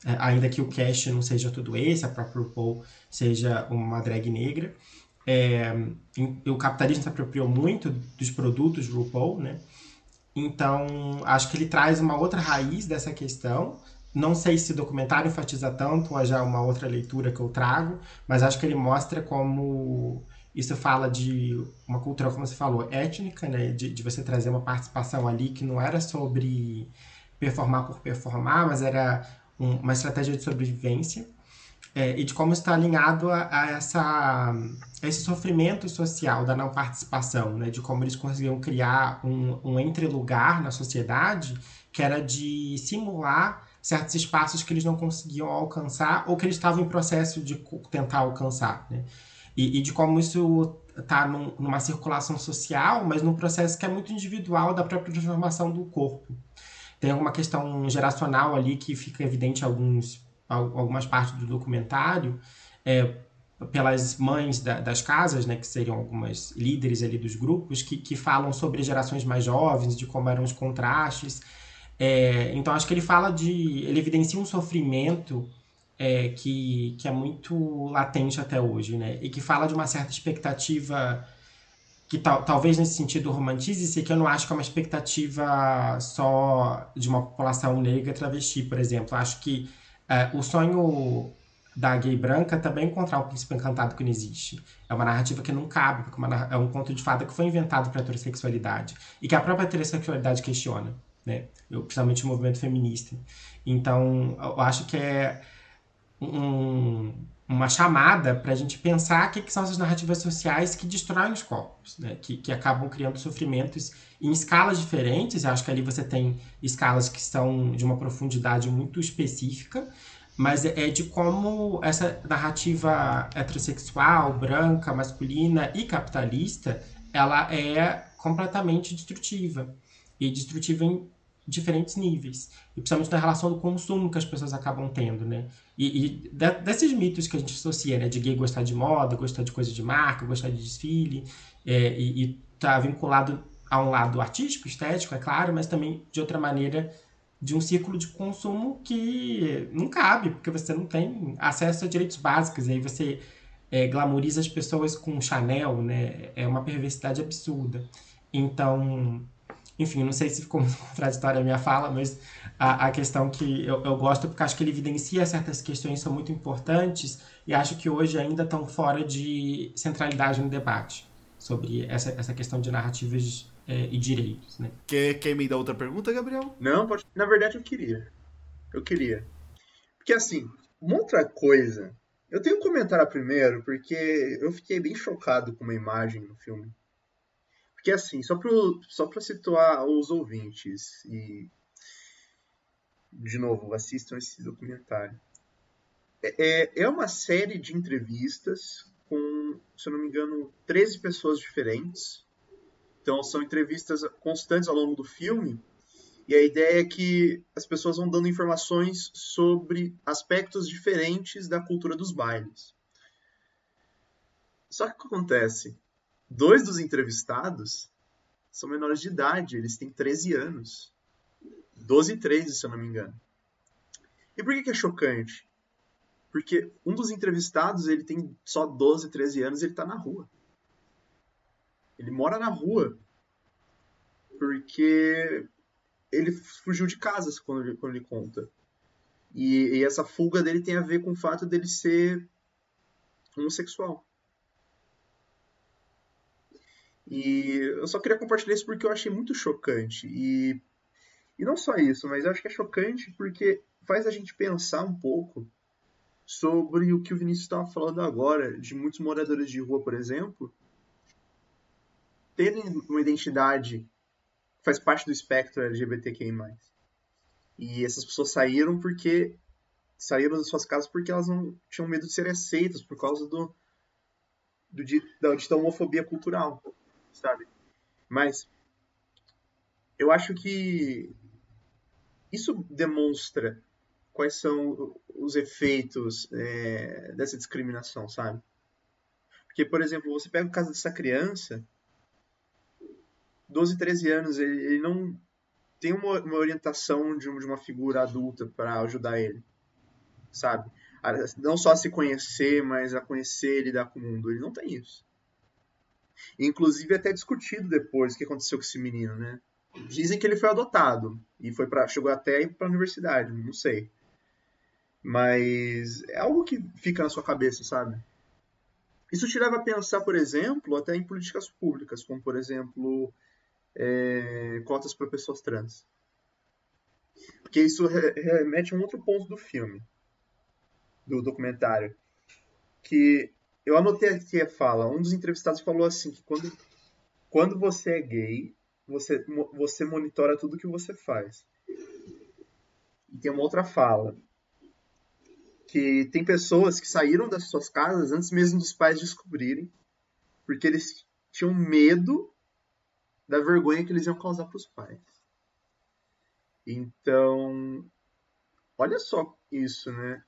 é, ainda que o cast não seja tudo esse, a própria RuPaul seja uma drag negra. É, o capitalismo se apropriou muito dos produtos RuPaul, né? Então, acho que ele traz uma outra raiz dessa questão, não sei se o documentário enfatiza tanto, ou já é uma outra leitura que eu trago, mas acho que ele mostra como isso fala de uma cultura, como você falou, étnica, né? De, de você trazer uma participação ali que não era sobre performar por performar, mas era um, uma estratégia de sobrevivência. É, e de como está alinhado a, a, essa, a esse sofrimento social da não participação, né? de como eles conseguiam criar um, um entre-lugar na sociedade que era de simular certos espaços que eles não conseguiam alcançar ou que eles estavam em processo de tentar alcançar, né? E, e de como isso está num, numa circulação social, mas num processo que é muito individual da própria transformação do corpo. Tem alguma questão geracional ali que fica evidente em alguns, algumas partes do documentário, é, pelas mães da, das casas, né, que seriam algumas líderes ali dos grupos, que, que falam sobre gerações mais jovens, de como eram os contrastes, é, então acho que ele fala de. ele evidencia um sofrimento é, que, que é muito latente até hoje, né? E que fala de uma certa expectativa que tal, talvez nesse sentido romantize-se, que eu não acho que é uma expectativa só de uma população negra travesti, por exemplo. Acho que é, o sonho da gay branca também encontrar o príncipe encantado que não existe. É uma narrativa que não cabe, porque é, é um conto de fada que foi inventado para a heterossexualidade e que a própria heterossexualidade questiona né? Eu, principalmente o movimento feminista. Então, eu acho que é um, uma chamada para a gente pensar o que, que, são essas narrativas sociais que destroem os corpos, né? que, que acabam criando sofrimentos em escalas diferentes. Eu acho que ali você tem escalas que são de uma profundidade muito específica, mas é de como essa narrativa heterossexual, branca, masculina e capitalista, ela é completamente destrutiva e destrutiva em diferentes níveis. E principalmente na relação do consumo que as pessoas acabam tendo, né? E, e de, desses mitos que a gente associa, né? De gay gostar de moda, gostar de coisa de marca, gostar de desfile, é, e, e tá vinculado a um lado artístico, estético, é claro, mas também de outra maneira de um círculo de consumo que não cabe, porque você não tem acesso a direitos básicos, e aí você é, glamoriza as pessoas com Chanel, né? É uma perversidade absurda. Então, enfim, não sei se ficou muito contraditória a minha fala, mas a, a questão que eu, eu, gosto porque acho que ele evidencia certas questões que são muito importantes e acho que hoje ainda estão fora de centralidade no debate sobre essa, essa questão de narrativas é, e direitos. Né? Quer, quer me dar outra pergunta, Gabriel? Não, pode. Na verdade, eu queria. Eu queria. Porque assim, uma outra coisa. Eu tenho um comentário primeiro, porque eu fiquei bem chocado com uma imagem no filme porque assim, só para só situar os ouvintes e de novo, assistam esse documentário. É, é, é uma série de entrevistas com, se eu não me engano, 13 pessoas diferentes. Então são entrevistas constantes ao longo do filme E a ideia é que as pessoas vão dando informações sobre aspectos diferentes da cultura dos bailes. Só que o que acontece? Dois dos entrevistados são menores de idade, eles têm 13 anos. 12 e 13, se eu não me engano. E por que, que é chocante? Porque um dos entrevistados, ele tem só 12, 13 anos e ele está na rua. Ele mora na rua. Porque ele fugiu de casa, quando ele, quando ele conta. E, e, essa fuga dele tem a ver com o fato dele ser homossexual. E eu só queria compartilhar isso porque eu achei muito chocante. E, e não só isso, mas eu acho que é chocante porque faz a gente pensar um pouco sobre o que o Vinícius estava falando agora, de muitos moradores de rua, por exemplo, terem uma identidade que faz parte do espectro LGBTQI+. E essas pessoas saíram porque saíram das suas casas porque elas não tinham medo de serem aceitas por causa do, do da, de homofobia cultural, sabe? Mas eu acho que isso demonstra quais são os efeitos é, dessa discriminação, sabe? Porque, por exemplo, você pega o caso dessa criança, 12, 13 anos, ele, ele não tem uma, uma orientação de, de uma figura adulta para ajudar ele, sabe? Não só a se conhecer, mas a conhecer e lidar com o mundo. Ele não tem isso. Inclusive, até discutido depois o que aconteceu com esse menino, né? Dizem que ele foi adotado e foi para chegou até para a universidade, não sei. Mas é algo que fica na sua cabeça, sabe? Isso te leva a pensar, por exemplo, até em políticas públicas, como, por exemplo, é, cotas para pessoas trans. Porque isso remete a um outro ponto do filme, do documentário, que eu anotei aqui a fala. Um dos entrevistados falou assim que quando, quando você é gay, você, você monitora tudo que você faz. E tem uma outra fala que tem pessoas que saíram das suas casas antes mesmo dos pais descobrirem, porque eles tinham medo da vergonha que eles iam causar para os pais. Então, olha só isso, né?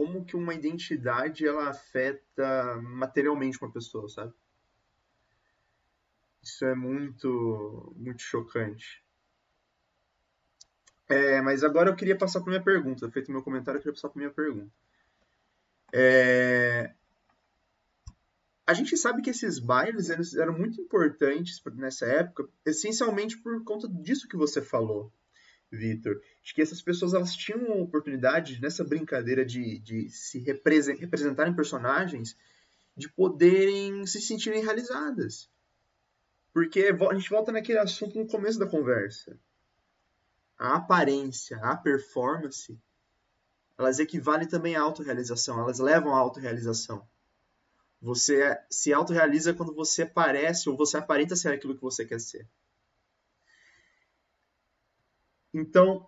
Como que uma identidade ela afeta materialmente uma pessoa, sabe? Isso é muito, muito chocante. É, mas agora eu queria passar para minha pergunta. Feito meu comentário, eu queria passar para minha pergunta. É... A gente sabe que esses bailes eram muito importantes nessa época, essencialmente por conta disso que você falou, Vitor. De que essas pessoas elas tinham a oportunidade, nessa brincadeira de, de se representarem personagens, de poderem se sentirem realizadas. Porque a gente volta naquele assunto no começo da conversa a aparência, a performance, elas equivalem também à autorrealização, elas levam à autorrealização. Você se autorrealiza quando você parece ou você aparenta ser aquilo que você quer ser. Então,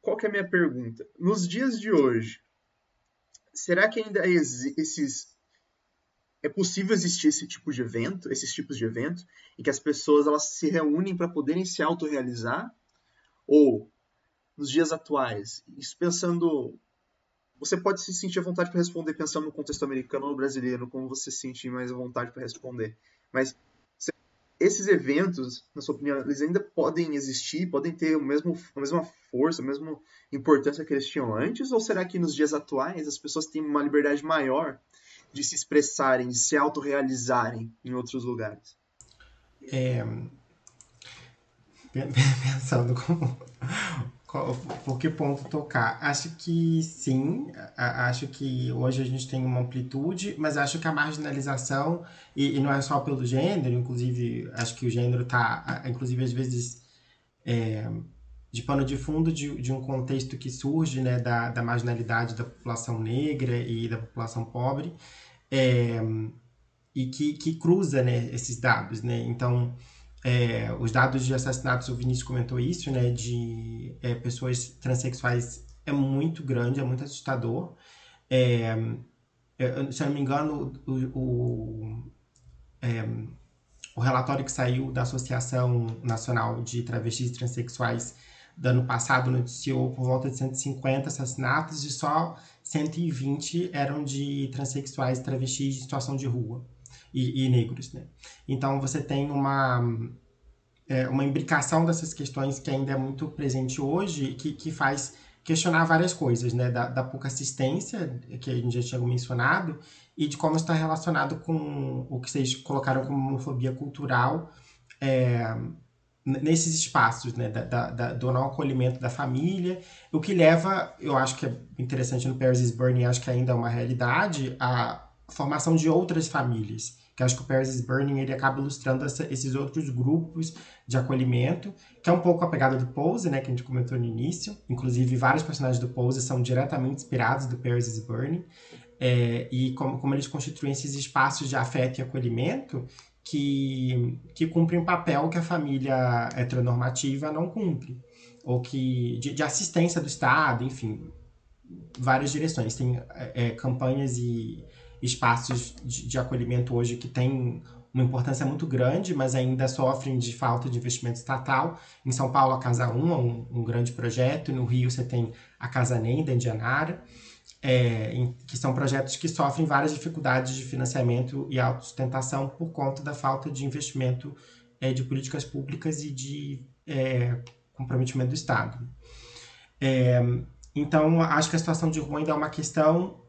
qual é a minha pergunta? Nos dias de hoje, será que ainda esses é possível existir esse tipo de evento, esses tipos de evento, em que as pessoas elas se reúnem para poderem se autorrealizar ou nos dias atuais, isso pensando. Você pode se sentir à vontade para responder pensando no contexto americano ou brasileiro, como você se sentir mais à vontade para responder. Mas esses eventos, na sua opinião, eles ainda podem existir, podem ter o mesmo, a mesma força, a mesma importância que eles tinham antes? Ou será que nos dias atuais as pessoas têm uma liberdade maior de se expressarem, de se autorrealizarem em outros lugares? É, pensando como, por que ponto tocar. Acho que sim, acho que hoje a gente tem uma amplitude, mas acho que a marginalização, e, e não é só pelo gênero, inclusive, acho que o gênero está, inclusive, às vezes, é, de pano de fundo de, de um contexto que surge né, da, da marginalidade da população negra e da população pobre, é, e que, que cruza né, esses dados. Né? Então, é, os dados de assassinatos, o Vinícius comentou isso, né, de é, pessoas transexuais é muito grande, é muito assustador. É, é se eu não me engano, o, o, é, o relatório que saiu da Associação Nacional de Travestis e Transsexuais do ano passado noticiou por volta de 150 assassinatos e só 120 eram de transexuais, travestis de situação de rua e, e negros, né? Então você tem uma é, uma imbricação dessas questões que ainda é muito presente hoje que, que faz questionar várias coisas, né? Da, da pouca assistência, que a gente já tinha mencionado, e de como está relacionado com o que vocês colocaram como homofobia cultural é, nesses espaços, né? Da, da, da, do não acolhimento da família, o que leva, eu acho que é interessante no Paris is Burning, acho que ainda é uma realidade, a formação de outras famílias que acho que o Paris is Burning ele acaba ilustrando essa, esses outros grupos de acolhimento, que é um pouco a pegada do Pose, né, que a gente comentou no início. Inclusive, vários personagens do Pose são diretamente inspirados do Paris is Burning. É, e como, como eles constituem esses espaços de afeto e acolhimento que, que cumprem um papel que a família heteronormativa não cumpre. Ou que de, de assistência do Estado, enfim, várias direções. Tem é, campanhas e espaços de, de acolhimento hoje que têm uma importância muito grande, mas ainda sofrem de falta de investimento estatal. Em São Paulo, a Casa 1 é um, um grande projeto, no Rio você tem a Casa NEM, da Indianara, é, em, que são projetos que sofrem várias dificuldades de financiamento e autossustentação por conta da falta de investimento é, de políticas públicas e de é, comprometimento do Estado. É, então, acho que a situação de rua ainda é uma questão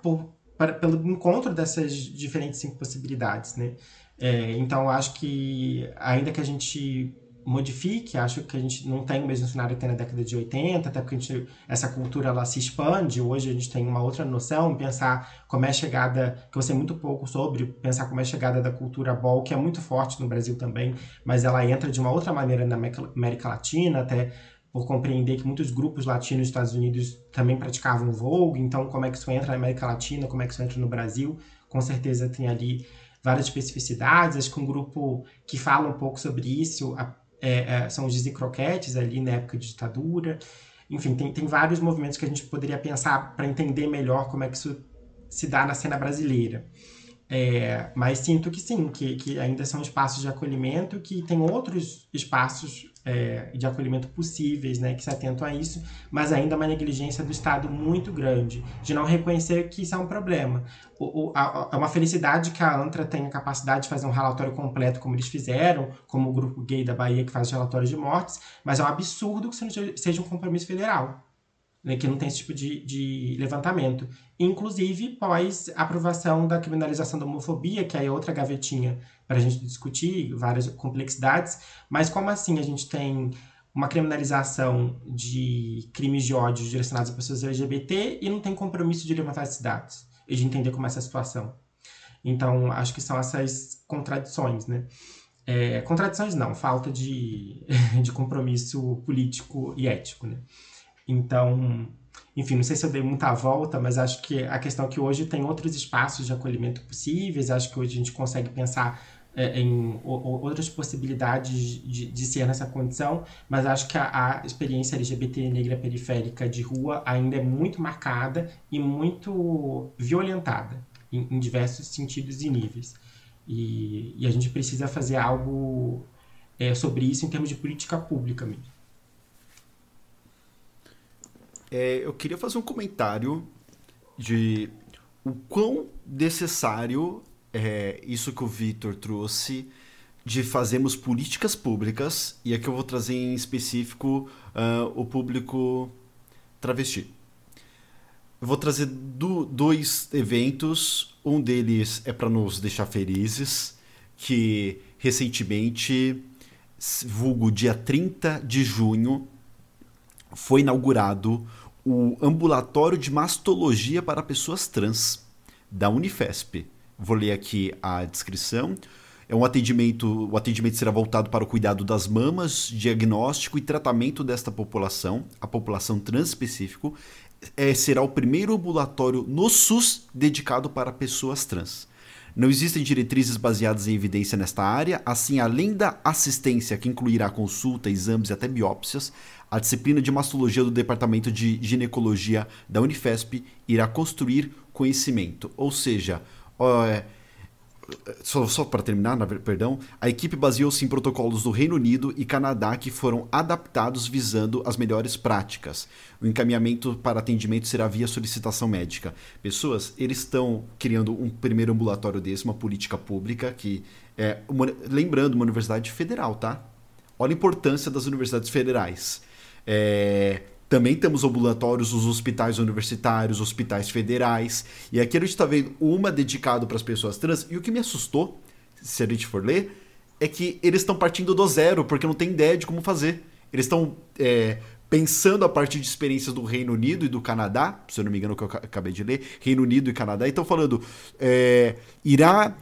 por, pelo encontro dessas diferentes cinco possibilidades, né? É, então, acho que, ainda que a gente modifique, acho que a gente não tem o mesmo cenário que tem na década de 80, até porque gente, essa cultura ela se expande, hoje a gente tem uma outra noção, pensar como é a chegada, que eu sei muito pouco sobre, pensar como é a chegada da cultura ball, que é muito forte no Brasil também, mas ela entra de uma outra maneira na América Latina, até por compreender que muitos grupos latinos dos Estados Unidos também praticavam Vogue, então como é que isso entra na América Latina, como é que isso entra no Brasil, com certeza tem ali várias especificidades, acho que um grupo que fala um pouco sobre isso é, é, são os Dizzy Croquetes ali na época de ditadura, enfim, tem, tem vários movimentos que a gente poderia pensar para entender melhor como é que isso se dá na cena brasileira. É, mas sinto que sim, que, que ainda são espaços de acolhimento, que tem outros espaços é, de acolhimento possíveis, né, que se atentam a isso, mas ainda uma negligência do Estado muito grande, de não reconhecer que isso é um problema. O, o, a, é uma felicidade que a ANTRA tenha capacidade de fazer um relatório completo, como eles fizeram, como o grupo gay da Bahia que faz relatórios de mortes, mas é um absurdo que isso não seja um compromisso federal né, que não tem esse tipo de, de levantamento. Inclusive, pós aprovação da criminalização da homofobia, que aí é outra gavetinha para a gente discutir, várias complexidades, mas como assim a gente tem uma criminalização de crimes de ódio direcionados a pessoas LGBT e não tem compromisso de levantar esses dados e de entender como é essa situação? Então, acho que são essas contradições, né? É, contradições não, falta de, de compromisso político e ético, né? Então, enfim, não sei se eu dei muita volta, mas acho que a questão é que hoje tem outros espaços de acolhimento possíveis, acho que hoje a gente consegue pensar é, em outras possibilidades de, de, ser nessa condição, mas acho que a, a, experiência LGBT negra periférica de rua ainda é muito marcada e muito violentada em, em diversos sentidos e níveis. E, e, a gente precisa fazer algo é, sobre isso em termos de política pública mesmo. É, eu queria fazer um comentário de o quão necessário é isso que o Vitor trouxe de fazermos políticas públicas, e aqui eu vou trazer em específico uh, o público travesti. Eu vou trazer do, dois eventos, um deles é para nos deixar felizes, que recentemente, vulgo dia 30 de junho, foi inaugurado o Ambulatório de Mastologia para Pessoas Trans, da Unifesp. Vou ler aqui a descrição. É um atendimento, o atendimento será voltado para o cuidado das mamas, diagnóstico e tratamento desta população, a população trans específico. É, será o primeiro ambulatório no SUS dedicado para pessoas trans. Não existem diretrizes baseadas em evidência nesta área, assim, além da assistência, que incluirá consulta, exames e até biópsias, a disciplina de mastologia do Departamento de Ginecologia da Unifesp irá construir conhecimento. Ou seja, é, só, só para terminar, na, perdão, a equipe baseou-se em protocolos do Reino Unido e Canadá que foram adaptados visando as melhores práticas. O encaminhamento para atendimento será via solicitação médica. Pessoas, eles estão criando um primeiro ambulatório desse, uma política pública que é, uma, lembrando, uma universidade federal, tá? Olha a importância das universidades federais. É, também temos ambulatórios nos hospitais universitários, hospitais federais. E aqui a gente está vendo uma dedicada para as pessoas trans. E o que me assustou, se a gente for ler, é que eles estão partindo do zero, porque não tem ideia de como fazer. Eles estão é, pensando a partir de experiências do Reino Unido e do Canadá, se eu não me engano, que eu acabei de ler, Reino Unido e Canadá, e estão falando, é, irá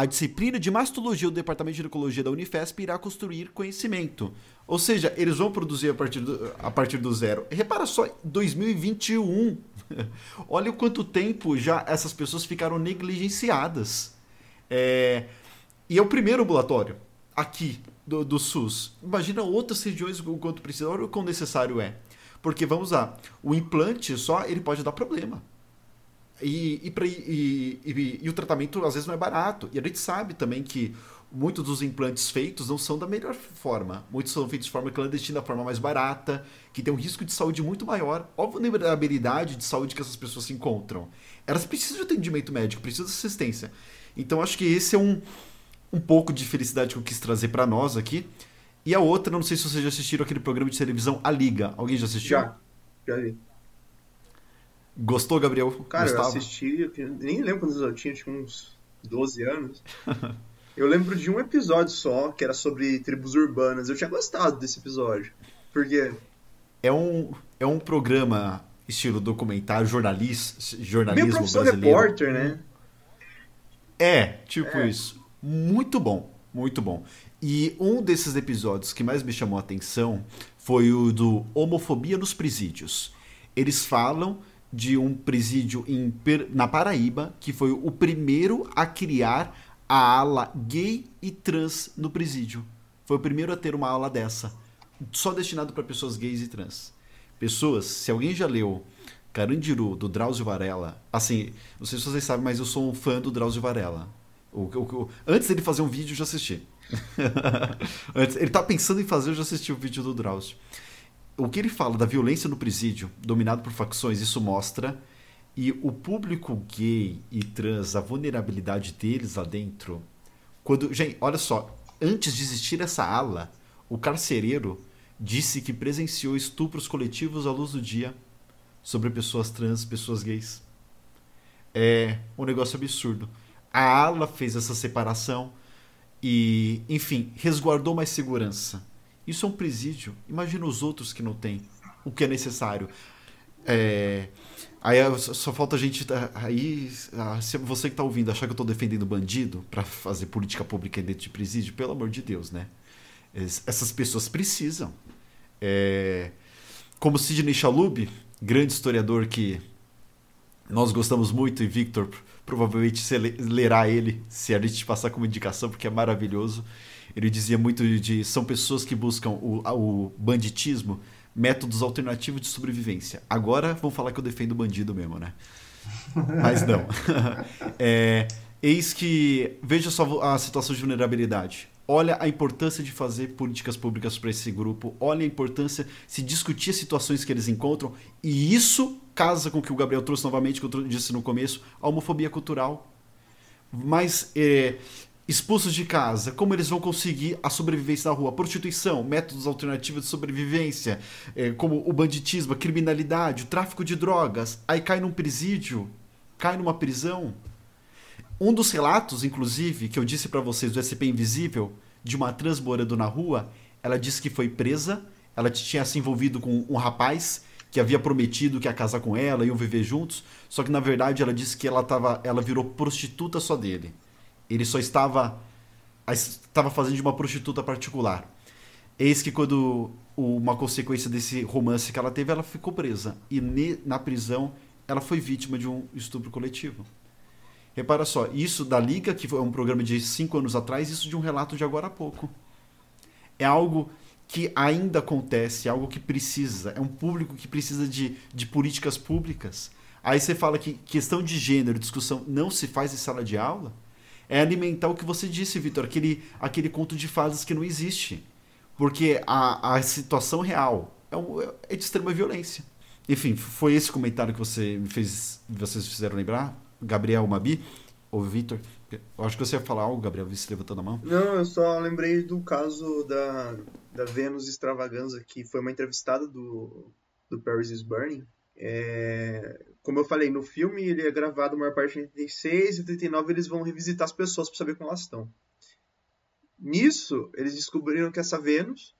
a disciplina de mastologia do Departamento de Ginecologia da Unifesp irá construir conhecimento. Ou seja, eles vão produzir a partir do, a partir do zero. Repara só, 2021. Olha o quanto tempo já essas pessoas ficaram negligenciadas. É, e é o primeiro ambulatório aqui do, do SUS. Imagina outras regiões o quanto precisa, olha o quão necessário é. Porque vamos lá, o implante só ele pode dar problema. E, e, pra, e, e, e, o tratamento às vezes não é barato. E a gente sabe também que muitos dos implantes feitos não são da melhor forma. Muitos são feitos de forma clandestina, da forma mais barata, que tem um risco de saúde muito maior. Olha a vulnerabilidade de saúde que essas pessoas se encontram. Elas precisam de atendimento médico, precisam de assistência. Então acho que esse é um, um pouco de felicidade que eu quis trazer para nós aqui. E a outra, não sei se vocês já assistiram aquele programa de televisão A Liga. Alguém já assistiu? Já, já vi. Gostou, Gabriel? Cara, Gostava? eu assisti, eu nem lembro quantos eu tinha, tinha uns 12 anos. Eu lembro de um episódio só, que era sobre tribos urbanas. Eu tinha gostado desse episódio. Por quê? É um, é um programa estilo documentário, jornalis, jornalismo Meio brasileiro. repórter, né? É, tipo é. isso. Muito bom, muito bom. E um desses episódios que mais me chamou a atenção foi o do Homofobia nos Presídios. Eles falam de um presídio em, na Paraíba que foi o primeiro a criar a ala gay e trans no presídio. Foi o primeiro a ter uma ala dessa, só destinado para pessoas gays e trans. Pessoas, se alguém já leu Carandiru, do Drauzio Varela, assim, não sei se vocês sabem, mas eu sou um fã do Drauzio Varela. O, o, o, antes dele fazer um vídeo, eu já assisti. antes, ele tá pensando em fazer, eu já assisti o vídeo do Drauzio. O que ele fala da violência no presídio, dominado por facções, isso mostra e o público gay e trans, a vulnerabilidade deles lá dentro. Quando, gente, olha só, antes de existir essa ala, o carcereiro disse que presenciou estupros coletivos à luz do dia sobre pessoas trans, pessoas gays. É um negócio absurdo. A ala fez essa separação e, enfim, resguardou mais segurança. Isso é um presídio. Imagina os outros que não têm o que é necessário. É, Aí só falta a gente. Tá, aí, você que tá ouvindo achar que eu tô defendendo bandido para fazer política pública dentro de presídio, pelo amor de Deus, né? Essas pessoas precisam. É, como Sidney Chalub, grande historiador que nós gostamos muito, e Victor provavelmente lerá ele se a gente passar como indicação, porque é maravilhoso. Ele dizia muito de. São pessoas que buscam o, o banditismo métodos alternativos de sobrevivência. Agora vão falar que eu defendo o bandido mesmo, né? Mas não. é, eis que veja só a situação de vulnerabilidade. Olha a importância de fazer políticas públicas para esse grupo. Olha a importância de se discutir as situações que eles encontram. E isso casa com o que o Gabriel trouxe novamente, que eu disse no começo, a homofobia cultural. Mas é, expulsos de casa, como eles vão conseguir a sobrevivência na rua, prostituição, métodos alternativos de sobrevivência, é, como o banditismo, a criminalidade, o tráfico de drogas, aí cai num presídio, cai numa prisão. Um dos relatos, inclusive, que eu disse para vocês do SP Invisível, de uma trans morando na rua, ela disse que foi presa, ela tinha se envolvido com um rapaz que havia prometido que ia casar com ela, iam viver juntos, só que na verdade ela disse que ela, tava, ela virou prostituta só dele. Ele só estava estava fazendo de uma prostituta particular. Eis que quando uma consequência desse romance que ela teve, ela ficou presa e na prisão ela foi vítima de um estupro coletivo. Repara só, isso da Liga, que foi um programa de cinco anos atrás, isso de um relato de agora há pouco. É algo que ainda acontece, é algo que precisa, é um público que precisa de, de políticas públicas. Aí você fala que questão de gênero, discussão não se faz em sala de aula? É alimentar o que você disse, Vitor, aquele, aquele conto de fadas que não existe. Porque a, a situação real é, é de extrema violência. Enfim, foi esse comentário que você me fez, vocês fizeram lembrar, Gabriel Mabi ou Vitor. Acho que você ia falar algo, Gabriel, se levantando a mão. Não, eu só lembrei do caso da, da Vênus Extravaganza, que foi uma entrevistada do, do Paris is Burning. É, como eu falei, no filme ele é gravado a maior parte em 86 e 89 eles vão revisitar as pessoas para saber como elas estão. Nisso, eles descobriram que essa Vênus,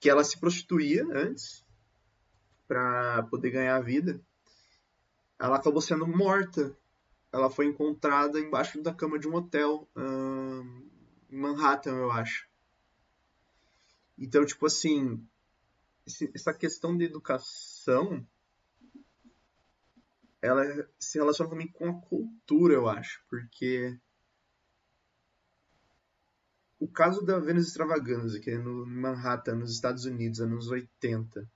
que ela se prostituía antes para poder ganhar a vida, ela acabou sendo morta. Ela foi encontrada embaixo da cama de um hotel em Manhattan, eu acho. Então, tipo assim, essa questão de educação ela se relaciona também com a cultura, eu acho, porque o caso da Vênus Extravaganza, que é no Manhattan, nos Estados Unidos, anos 80,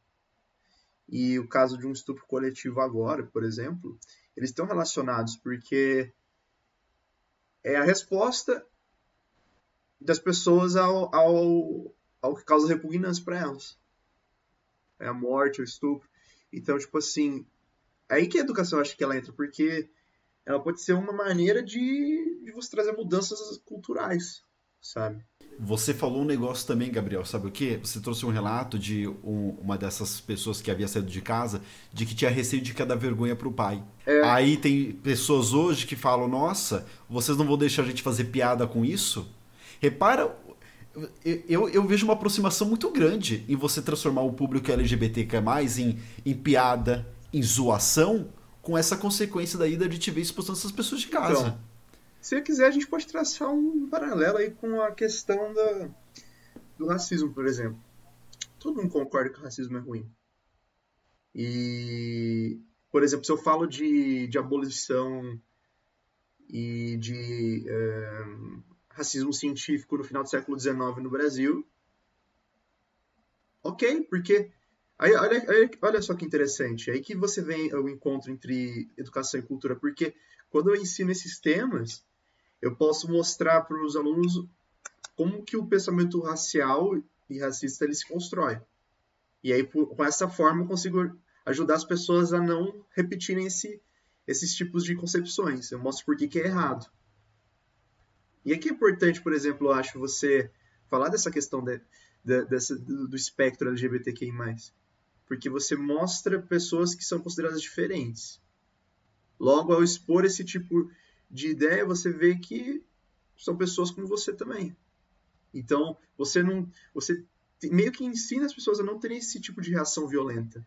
e o caso de um estupro coletivo agora, por exemplo, eles estão relacionados porque é a resposta das pessoas ao, ao, ao que causa repugnância para elas. É a morte, o estupro. Então, tipo assim, aí que a educação acho que ela entra, porque ela pode ser uma maneira de, de você trazer mudanças culturais, sabe? Você falou um negócio também, Gabriel, sabe o que? Você trouxe um relato de um, uma dessas pessoas que havia saído de casa, de que tinha receio de que ia dar vergonha pro pai. É. Aí tem pessoas hoje que falam, nossa, vocês não vão deixar a gente fazer piada com isso? Repara, eu, eu vejo uma aproximação muito grande em você transformar o público LGBTQ+, em, em piada, em zoação com essa consequência da ida de te ver expulsando essas pessoas de casa. Então, se quiser, a gente pode traçar um paralelo aí com a questão da, do racismo, por exemplo. Todo mundo concorda que o racismo é ruim. E, por exemplo, se eu falo de, de abolição e de é, racismo científico no final do século XIX no Brasil, ok, porque Aí, olha, olha só que interessante, aí que você vem o encontro entre educação e cultura, porque quando eu ensino esses temas, eu posso mostrar para os alunos como que o pensamento racial e racista ele se constrói. E aí, com essa forma, eu consigo ajudar as pessoas a não repetirem esse, esses tipos de concepções. Eu mostro por que, que é errado. E aqui é importante, por exemplo, eu acho, você falar dessa questão de, de, dessa, do espectro LGBTQI+. Porque você mostra pessoas que são consideradas diferentes. Logo, ao expor esse tipo de ideia, você vê que são pessoas como você também. Então, você não, você meio que ensina as pessoas a não terem esse tipo de reação violenta.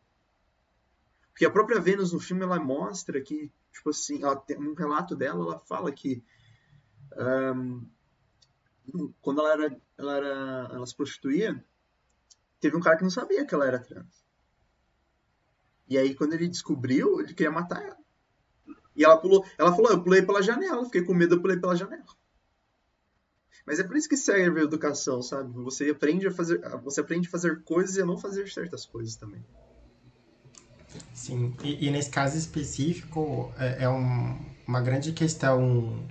Porque a própria Vênus no filme ela mostra que, tipo assim, tem um relato dela, ela fala que um, quando ela era, ela era, ela se prostituía, teve um cara que não sabia que ela era trans. E aí, quando ele descobriu, ele queria matar ela. E ela pulou, ela falou, eu pulei pela janela, fiquei com medo, eu pulei pela janela. Mas é por isso que serve a educação, sabe? Você aprende a fazer, você aprende a fazer coisas e a não fazer certas coisas também. Sim, e, e nesse caso específico é, é um, uma grande questão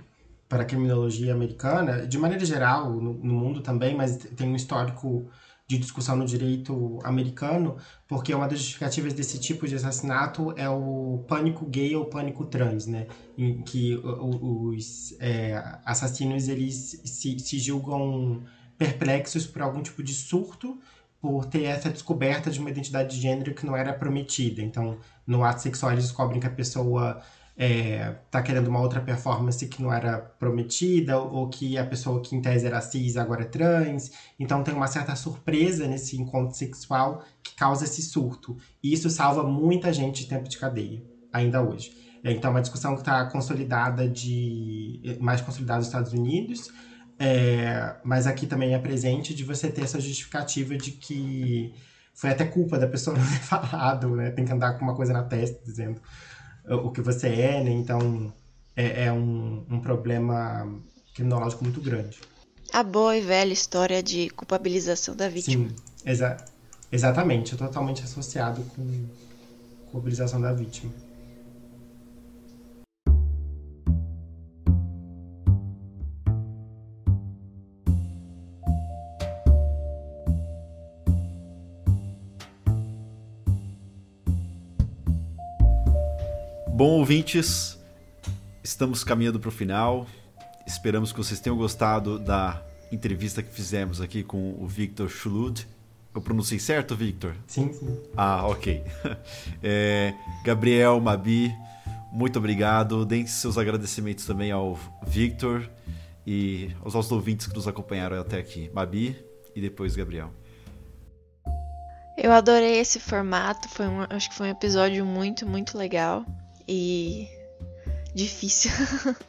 para a criminologia americana, de maneira geral, no, no mundo também, mas tem um histórico de discussão no direito americano, porque uma das justificativas desse tipo de assassinato é o pânico gay ou pânico trans, né? Em que os é, assassinos eles se, se julgam perplexos por algum tipo de surto por ter essa descoberta de uma identidade de gênero que não era prometida. Então, no ato sexual eles descobrem que a pessoa é, tá querendo uma outra performance que não era prometida, ou que a pessoa que em tese era cis agora é trans. Então tem uma certa surpresa nesse encontro sexual que causa esse surto. E isso salva muita gente de tempo de cadeia, ainda hoje. É, então é uma discussão que está consolidada de. mais consolidada nos Estados Unidos. É, mas aqui também é presente de você ter essa justificativa de que foi até culpa da pessoa não ter falado, né? Tem que andar com uma coisa na testa dizendo o que você é, né? Então é, é um, um problema criminológico muito grande. A boa e velha história de culpabilização da vítima. Sim, exa exatamente. Totalmente associado com culpabilização da vítima. Bom, ouvintes, estamos caminhando para o final. Esperamos que vocês tenham gostado da entrevista que fizemos aqui com o Victor Schulud. Eu pronunciei certo, Victor? Sim, sim. Ah, ok. É, Gabriel, Mabi, muito obrigado. Deem seus agradecimentos também ao Victor e aos nossos ouvintes que nos acompanharam até aqui. Mabi e depois Gabriel. Eu adorei esse formato, foi um, acho que foi um episódio muito, muito legal e difícil,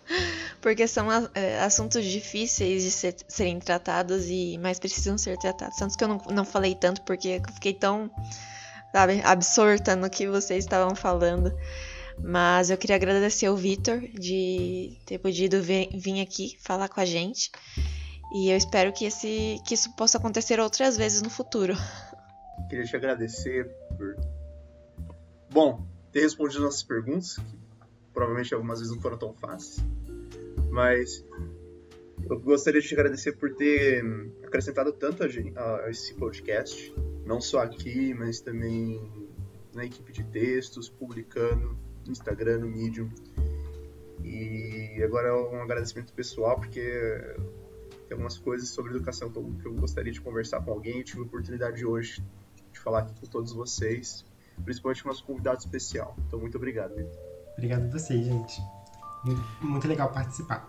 porque são é, assuntos difíceis de ser, serem tratados e mais precisam ser tratados. Tanto que eu não, não falei tanto porque eu fiquei tão, sabe, absorta no que vocês estavam falando. Mas eu queria agradecer ao Vitor de ter podido vir, vir aqui falar com a gente. E eu espero que, esse, que isso possa acontecer outras vezes no futuro. Queria te agradecer por. Bom, ter respondido nossas perguntas, que provavelmente algumas vezes não foram tão fáceis. Mas eu gostaria de te agradecer por ter acrescentado tanto a, a, a esse podcast, não só aqui, mas também na equipe de textos, publicando no Instagram, no Medium. E agora um agradecimento pessoal, porque tem algumas coisas sobre educação que eu gostaria de conversar com alguém. Eu tive a oportunidade hoje de falar aqui com todos vocês, principalmente com nosso convidado especial. Então, muito obrigado, Vitor. Obrigado a vocês, gente. Muito legal participar.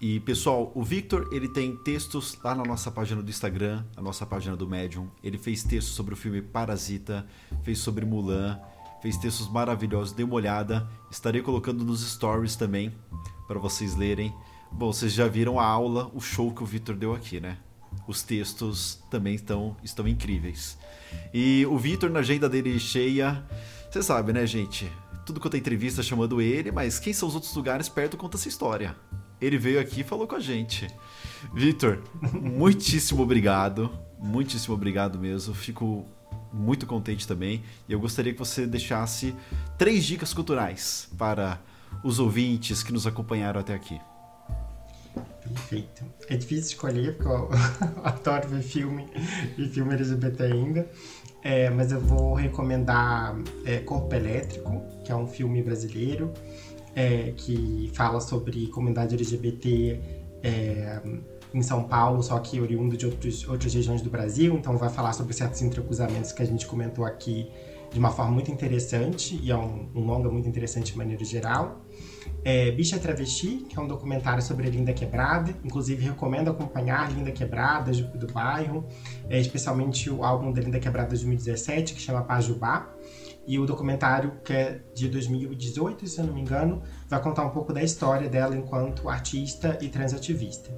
E pessoal, o Victor ele tem textos lá na nossa página do Instagram, a nossa página do Medium. Ele fez textos sobre o filme Parasita, fez sobre Mulan, fez textos maravilhosos. Dê uma olhada, estarei colocando nos stories também para vocês lerem. Bom, vocês já viram a aula, o show que o Victor deu aqui, né? Os textos também estão, estão incríveis. E o Victor na agenda dele cheia, você sabe, né, gente? Tudo quanto é entrevista chamando ele, mas quem são os outros lugares perto conta essa história. Ele veio aqui e falou com a gente. Victor, muitíssimo obrigado. Muitíssimo obrigado mesmo. Fico muito contente também. E eu gostaria que você deixasse três dicas culturais para os ouvintes que nos acompanharam até aqui. Perfeito. É difícil escolher, porque eu adoro ver filme e filme LGBT ainda. É, mas eu vou recomendar é, Corpo Elétrico, que é um filme brasileiro é, que fala sobre comunidade LGBT é, em São Paulo, só que oriundo de outros, outras regiões do Brasil. Então vai falar sobre certos entrecruzamentos que a gente comentou aqui de uma forma muito interessante e é um, um longa muito interessante de maneira geral é, Bicha Travesti, que é um documentário sobre Linda Quebrada. Inclusive, recomendo acompanhar Linda Quebrada do, do bairro, é, especialmente o álbum da Linda Quebrada de 2017, que chama Pajubá. E o documentário, que é de 2018, se eu não me engano, vai contar um pouco da história dela enquanto artista e transativista.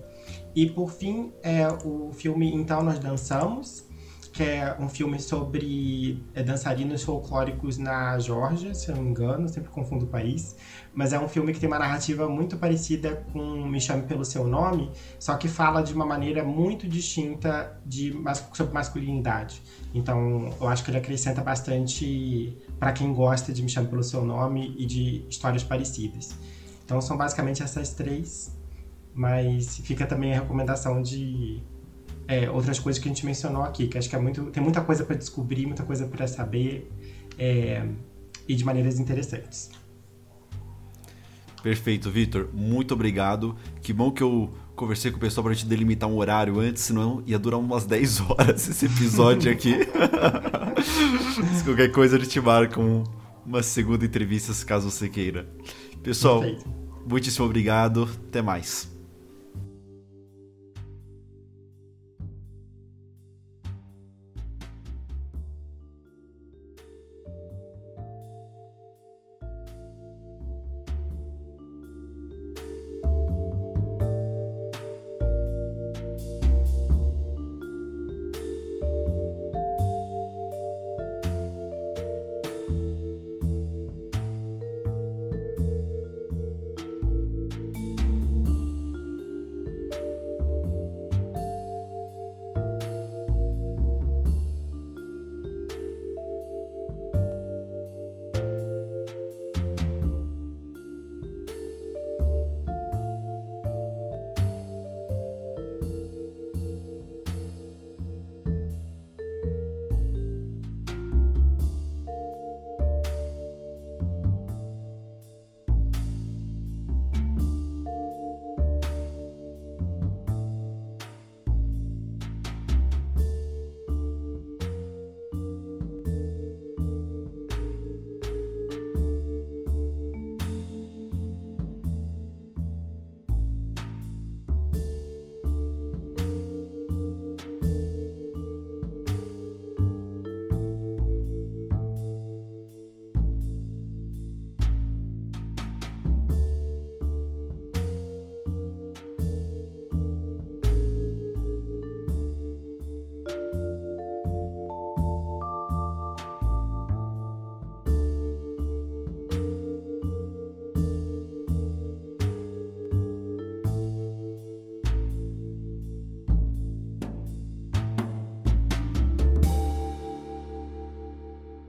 E por fim, é o filme Então Nós Dançamos, que é um filme sobre é, dançarinos folclóricos na Geórgia, se eu não me engano, sempre confundo o país. Mas é um filme que tem uma narrativa muito parecida com Me Chame Pelo Seu Nome, só que fala de uma maneira muito distinta de, sobre masculinidade. Então, eu acho que ele acrescenta bastante para quem gosta de Me Chame Pelo Seu Nome e de histórias parecidas. Então, são basicamente essas três, mas fica também a recomendação de é, outras coisas que a gente mencionou aqui, que acho que é muito, tem muita coisa para descobrir, muita coisa para saber é, e de maneiras interessantes. Perfeito, Vitor. Muito obrigado. Que bom que eu conversei com o pessoal para a gente delimitar um horário antes, senão ia durar umas 10 horas esse episódio aqui. Se qualquer coisa a gente marca um, uma segunda entrevista, caso você queira. Pessoal, Perfeito. muitíssimo obrigado. Até mais.